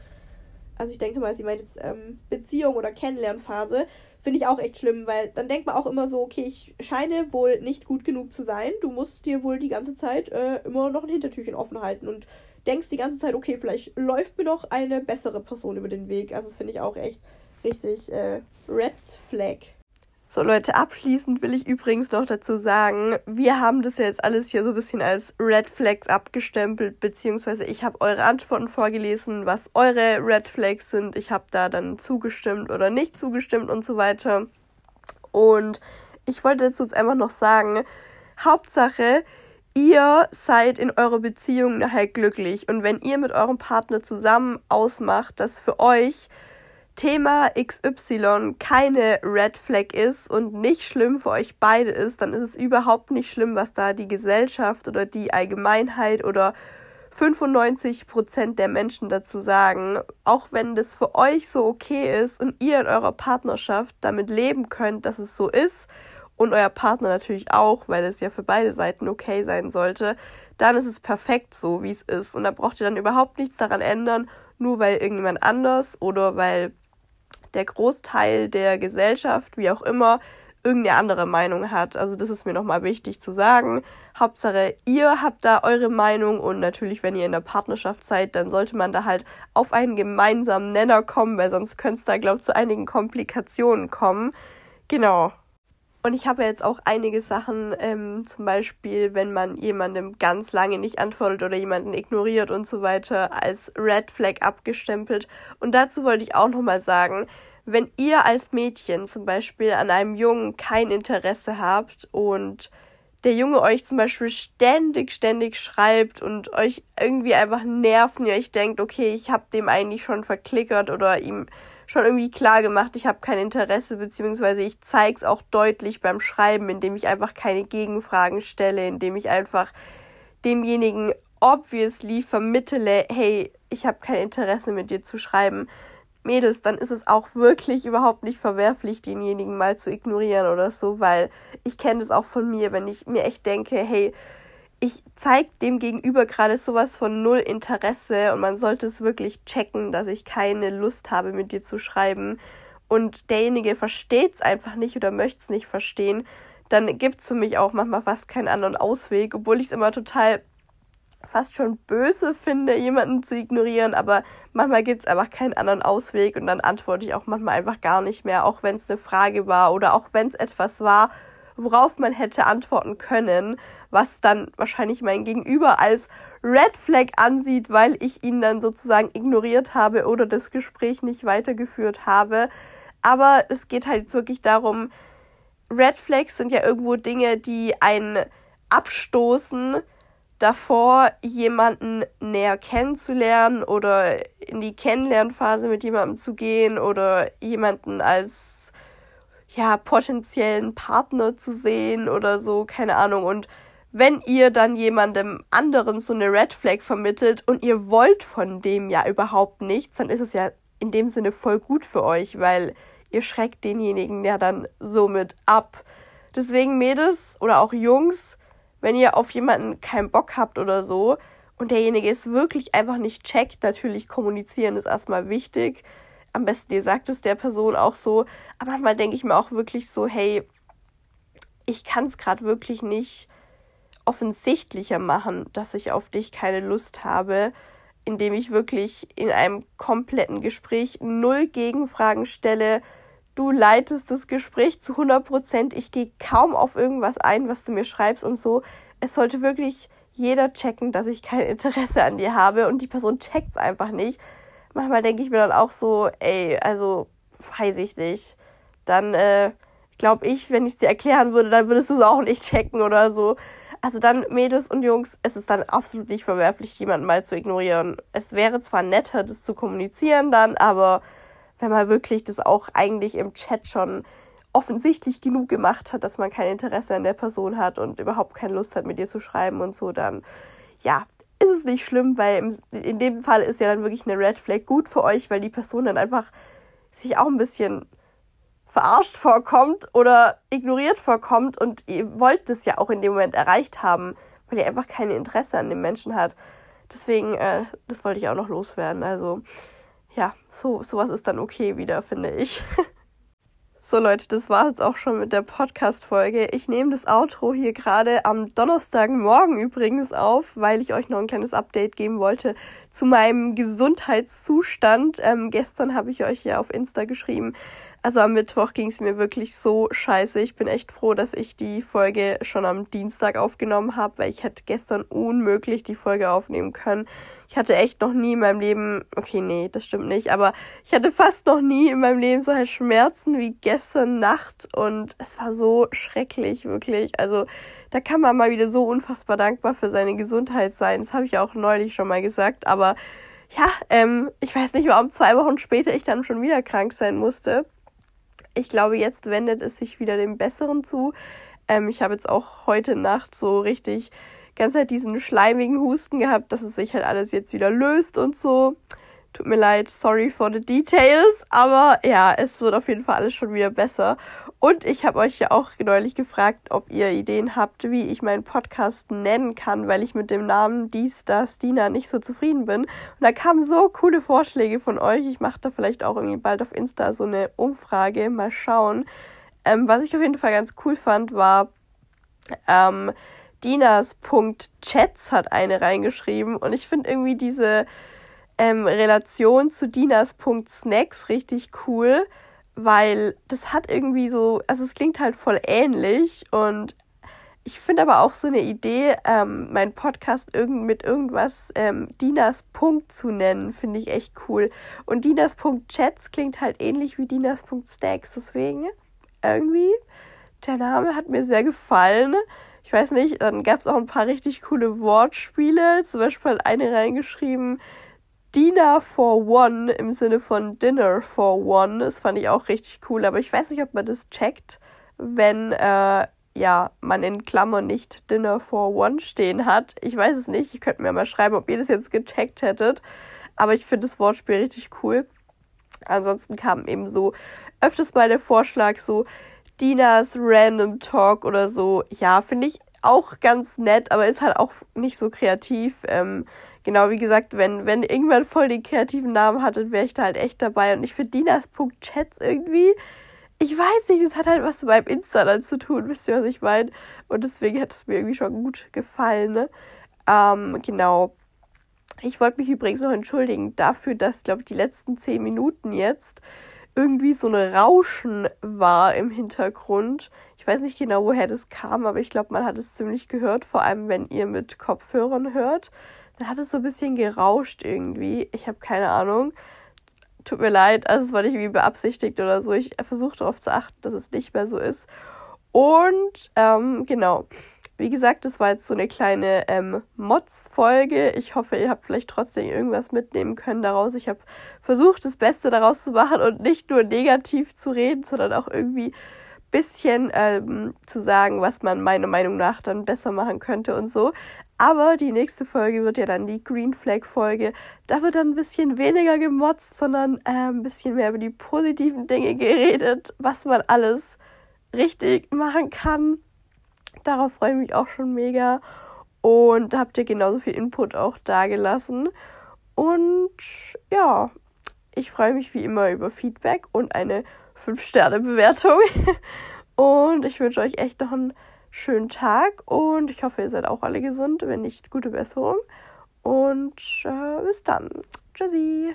Also ich denke mal, sie meint jetzt ähm, Beziehung oder Kennenlernphase. Finde ich auch echt schlimm, weil dann denkt man auch immer so, okay, ich scheine wohl nicht gut genug zu sein. Du musst dir wohl die ganze Zeit äh, immer noch ein Hintertürchen offen halten und denkst die ganze Zeit, okay, vielleicht läuft mir noch eine bessere Person über den Weg. Also das finde ich auch echt richtig äh, Red Flag. So Leute, abschließend will ich übrigens noch dazu sagen, wir haben das ja jetzt alles hier so ein bisschen als Red Flags abgestempelt, beziehungsweise ich habe eure Antworten vorgelesen, was eure Red Flags sind. Ich habe da dann zugestimmt oder nicht zugestimmt und so weiter. Und ich wollte dazu jetzt einfach noch sagen, Hauptsache, ihr seid in eurer Beziehung nachher glücklich. Und wenn ihr mit eurem Partner zusammen ausmacht, dass für euch Thema XY keine Red Flag ist und nicht schlimm für euch beide ist, dann ist es überhaupt nicht schlimm, was da die Gesellschaft oder die Allgemeinheit oder 95% der Menschen dazu sagen. Auch wenn das für euch so okay ist und ihr in eurer Partnerschaft damit leben könnt, dass es so ist und euer Partner natürlich auch, weil es ja für beide Seiten okay sein sollte, dann ist es perfekt so, wie es ist. Und da braucht ihr dann überhaupt nichts daran ändern, nur weil irgendjemand anders oder weil der Großteil der Gesellschaft, wie auch immer, irgendeine andere Meinung hat. Also das ist mir nochmal wichtig zu sagen. Hauptsache, ihr habt da eure Meinung und natürlich, wenn ihr in der Partnerschaft seid, dann sollte man da halt auf einen gemeinsamen Nenner kommen, weil sonst könnte es da, glaube ich, zu einigen Komplikationen kommen. Genau. Und ich habe jetzt auch einige Sachen, ähm, zum Beispiel, wenn man jemandem ganz lange nicht antwortet oder jemanden ignoriert und so weiter, als Red Flag abgestempelt. Und dazu wollte ich auch nochmal sagen, wenn ihr als Mädchen zum Beispiel an einem Jungen kein Interesse habt und der Junge euch zum Beispiel ständig, ständig schreibt und euch irgendwie einfach nervt und ihr euch denkt, okay, ich habe dem eigentlich schon verklickert oder ihm schon irgendwie klar gemacht, ich habe kein Interesse, beziehungsweise ich zeige es auch deutlich beim Schreiben, indem ich einfach keine Gegenfragen stelle, indem ich einfach demjenigen obviously vermittele, hey, ich habe kein Interesse mit dir zu schreiben. Mädels, dann ist es auch wirklich überhaupt nicht verwerflich, denjenigen mal zu ignorieren oder so, weil ich kenne das auch von mir, wenn ich mir echt denke, hey, ich zeige dem Gegenüber gerade sowas von null Interesse und man sollte es wirklich checken, dass ich keine Lust habe, mit dir zu schreiben. Und derjenige versteht es einfach nicht oder möchte es nicht verstehen, dann gibt es für mich auch manchmal fast keinen anderen Ausweg, obwohl ich es immer total fast schon böse finde, jemanden zu ignorieren, aber manchmal gibt es einfach keinen anderen Ausweg und dann antworte ich auch manchmal einfach gar nicht mehr, auch wenn es eine Frage war oder auch wenn es etwas war, worauf man hätte antworten können, was dann wahrscheinlich mein Gegenüber als Red Flag ansieht, weil ich ihn dann sozusagen ignoriert habe oder das Gespräch nicht weitergeführt habe. Aber es geht halt wirklich darum, Red Flags sind ja irgendwo Dinge, die einen abstoßen, davor, jemanden näher kennenzulernen oder in die Kennenlernphase mit jemandem zu gehen oder jemanden als ja potenziellen Partner zu sehen oder so, keine Ahnung. Und wenn ihr dann jemandem anderen so eine Red Flag vermittelt und ihr wollt von dem ja überhaupt nichts, dann ist es ja in dem Sinne voll gut für euch, weil ihr schreckt denjenigen ja dann somit ab. Deswegen Mädels oder auch Jungs, wenn ihr auf jemanden keinen Bock habt oder so und derjenige es wirklich einfach nicht checkt, natürlich kommunizieren ist erstmal wichtig. Am besten ihr sagt es der Person auch so. Aber manchmal denke ich mir auch wirklich so, hey, ich kann es gerade wirklich nicht offensichtlicher machen, dass ich auf dich keine Lust habe, indem ich wirklich in einem kompletten Gespräch null Gegenfragen stelle, du leitest das Gespräch zu 100 Prozent. Ich gehe kaum auf irgendwas ein, was du mir schreibst und so. Es sollte wirklich jeder checken, dass ich kein Interesse an dir habe und die Person checkt es einfach nicht. Manchmal denke ich mir dann auch so, ey, also weiß ich nicht. Dann äh, glaube ich, wenn ich es dir erklären würde, dann würdest du es auch nicht checken oder so. Also dann, Mädels und Jungs, es ist dann absolut nicht verwerflich, jemanden mal zu ignorieren. Es wäre zwar netter, das zu kommunizieren dann, aber wenn man wirklich das auch eigentlich im Chat schon offensichtlich genug gemacht hat, dass man kein Interesse an der Person hat und überhaupt keine Lust hat, mit ihr zu schreiben und so, dann ja, ist es nicht schlimm, weil in dem Fall ist ja dann wirklich eine Red Flag gut für euch, weil die Person dann einfach sich auch ein bisschen verarscht vorkommt oder ignoriert vorkommt und ihr wollt es ja auch in dem Moment erreicht haben, weil ihr einfach kein Interesse an dem Menschen hat. Deswegen, äh, das wollte ich auch noch loswerden. Also, ja, so sowas ist dann okay wieder, finde ich. So Leute, das war jetzt auch schon mit der Podcast-Folge. Ich nehme das Outro hier gerade am Donnerstagmorgen übrigens auf, weil ich euch noch ein kleines Update geben wollte zu meinem Gesundheitszustand. Ähm, gestern habe ich euch ja auf Insta geschrieben, also am Mittwoch ging es mir wirklich so scheiße. Ich bin echt froh, dass ich die Folge schon am Dienstag aufgenommen habe, weil ich hätte gestern unmöglich die Folge aufnehmen können. Ich hatte echt noch nie in meinem Leben, okay, nee, das stimmt nicht, aber ich hatte fast noch nie in meinem Leben so halt Schmerzen wie gestern Nacht und es war so schrecklich, wirklich. Also da kann man mal wieder so unfassbar dankbar für seine Gesundheit sein. Das habe ich auch neulich schon mal gesagt, aber ja, ähm, ich weiß nicht, warum zwei Wochen später ich dann schon wieder krank sein musste ich glaube, jetzt wendet es sich wieder dem Besseren zu. Ähm, ich habe jetzt auch heute Nacht so richtig ganz halt diesen schleimigen Husten gehabt, dass es sich halt alles jetzt wieder löst und so. Tut mir leid, sorry for the details, aber ja, es wird auf jeden Fall alles schon wieder besser. Und ich habe euch ja auch neulich gefragt, ob ihr Ideen habt, wie ich meinen Podcast nennen kann, weil ich mit dem Namen Dies, Das, Dina nicht so zufrieden bin. Und da kamen so coole Vorschläge von euch. Ich mache da vielleicht auch irgendwie bald auf Insta so eine Umfrage. Mal schauen. Ähm, was ich auf jeden Fall ganz cool fand, war ähm, Dinas.chats hat eine reingeschrieben. Und ich finde irgendwie diese ähm, Relation zu Dinas.snacks richtig cool weil das hat irgendwie so, also es klingt halt voll ähnlich und ich finde aber auch so eine Idee, ähm, meinen Podcast irgend, mit irgendwas ähm, Dinas Punkt zu nennen, finde ich echt cool. Und Dinas Punkt Chats klingt halt ähnlich wie Dinas Punkt Stacks, deswegen irgendwie, der Name hat mir sehr gefallen. Ich weiß nicht, dann gab es auch ein paar richtig coole Wortspiele, zum Beispiel hat eine reingeschrieben, Dinner for One im Sinne von Dinner for One. Das fand ich auch richtig cool, aber ich weiß nicht, ob man das checkt, wenn äh, ja, man in Klammern nicht Dinner for One stehen hat. Ich weiß es nicht. Ich könnte mir mal schreiben, ob ihr das jetzt gecheckt hättet. Aber ich finde das Wortspiel richtig cool. Ansonsten kam eben so öfters mal der Vorschlag, so Dinas Random Talk oder so. Ja, finde ich auch ganz nett, aber ist halt auch nicht so kreativ. Ähm, genau, wie gesagt, wenn, wenn irgendwann voll den kreativen Namen hattet, wäre ich da halt echt dabei. Und ich finde Dinas.chats irgendwie, ich weiß nicht, das hat halt was mit meinem Insta dann zu tun, wisst ihr, was ich meine? Und deswegen hat es mir irgendwie schon gut gefallen, ne? Ähm, genau. Ich wollte mich übrigens noch entschuldigen dafür, dass, glaube ich, die letzten zehn Minuten jetzt irgendwie so ein Rauschen war im Hintergrund. Ich weiß nicht genau, woher das kam, aber ich glaube, man hat es ziemlich gehört, vor allem wenn ihr mit Kopfhörern hört. Dann hat es so ein bisschen gerauscht irgendwie. Ich habe keine Ahnung. Tut mir leid, also es war nicht irgendwie beabsichtigt oder so. Ich versuche darauf zu achten, dass es nicht mehr so ist. Und ähm, genau. Wie gesagt, das war jetzt so eine kleine ähm, Mods-Folge. Ich hoffe, ihr habt vielleicht trotzdem irgendwas mitnehmen können daraus. Ich habe versucht, das Beste daraus zu machen und nicht nur negativ zu reden, sondern auch irgendwie bisschen ähm, zu sagen, was man meiner Meinung nach dann besser machen könnte und so. Aber die nächste Folge wird ja dann die Green Flag Folge. Da wird dann ein bisschen weniger gemotzt, sondern äh, ein bisschen mehr über die positiven Dinge geredet, was man alles richtig machen kann. Darauf freue ich mich auch schon mega. Und da habt ihr genauso viel Input auch da gelassen. Und ja, ich freue mich wie immer über Feedback und eine 5-Sterne-Bewertung. und ich wünsche euch echt noch einen schönen Tag und ich hoffe, ihr seid auch alle gesund, wenn nicht gute Besserung. Und äh, bis dann. Tschüssi.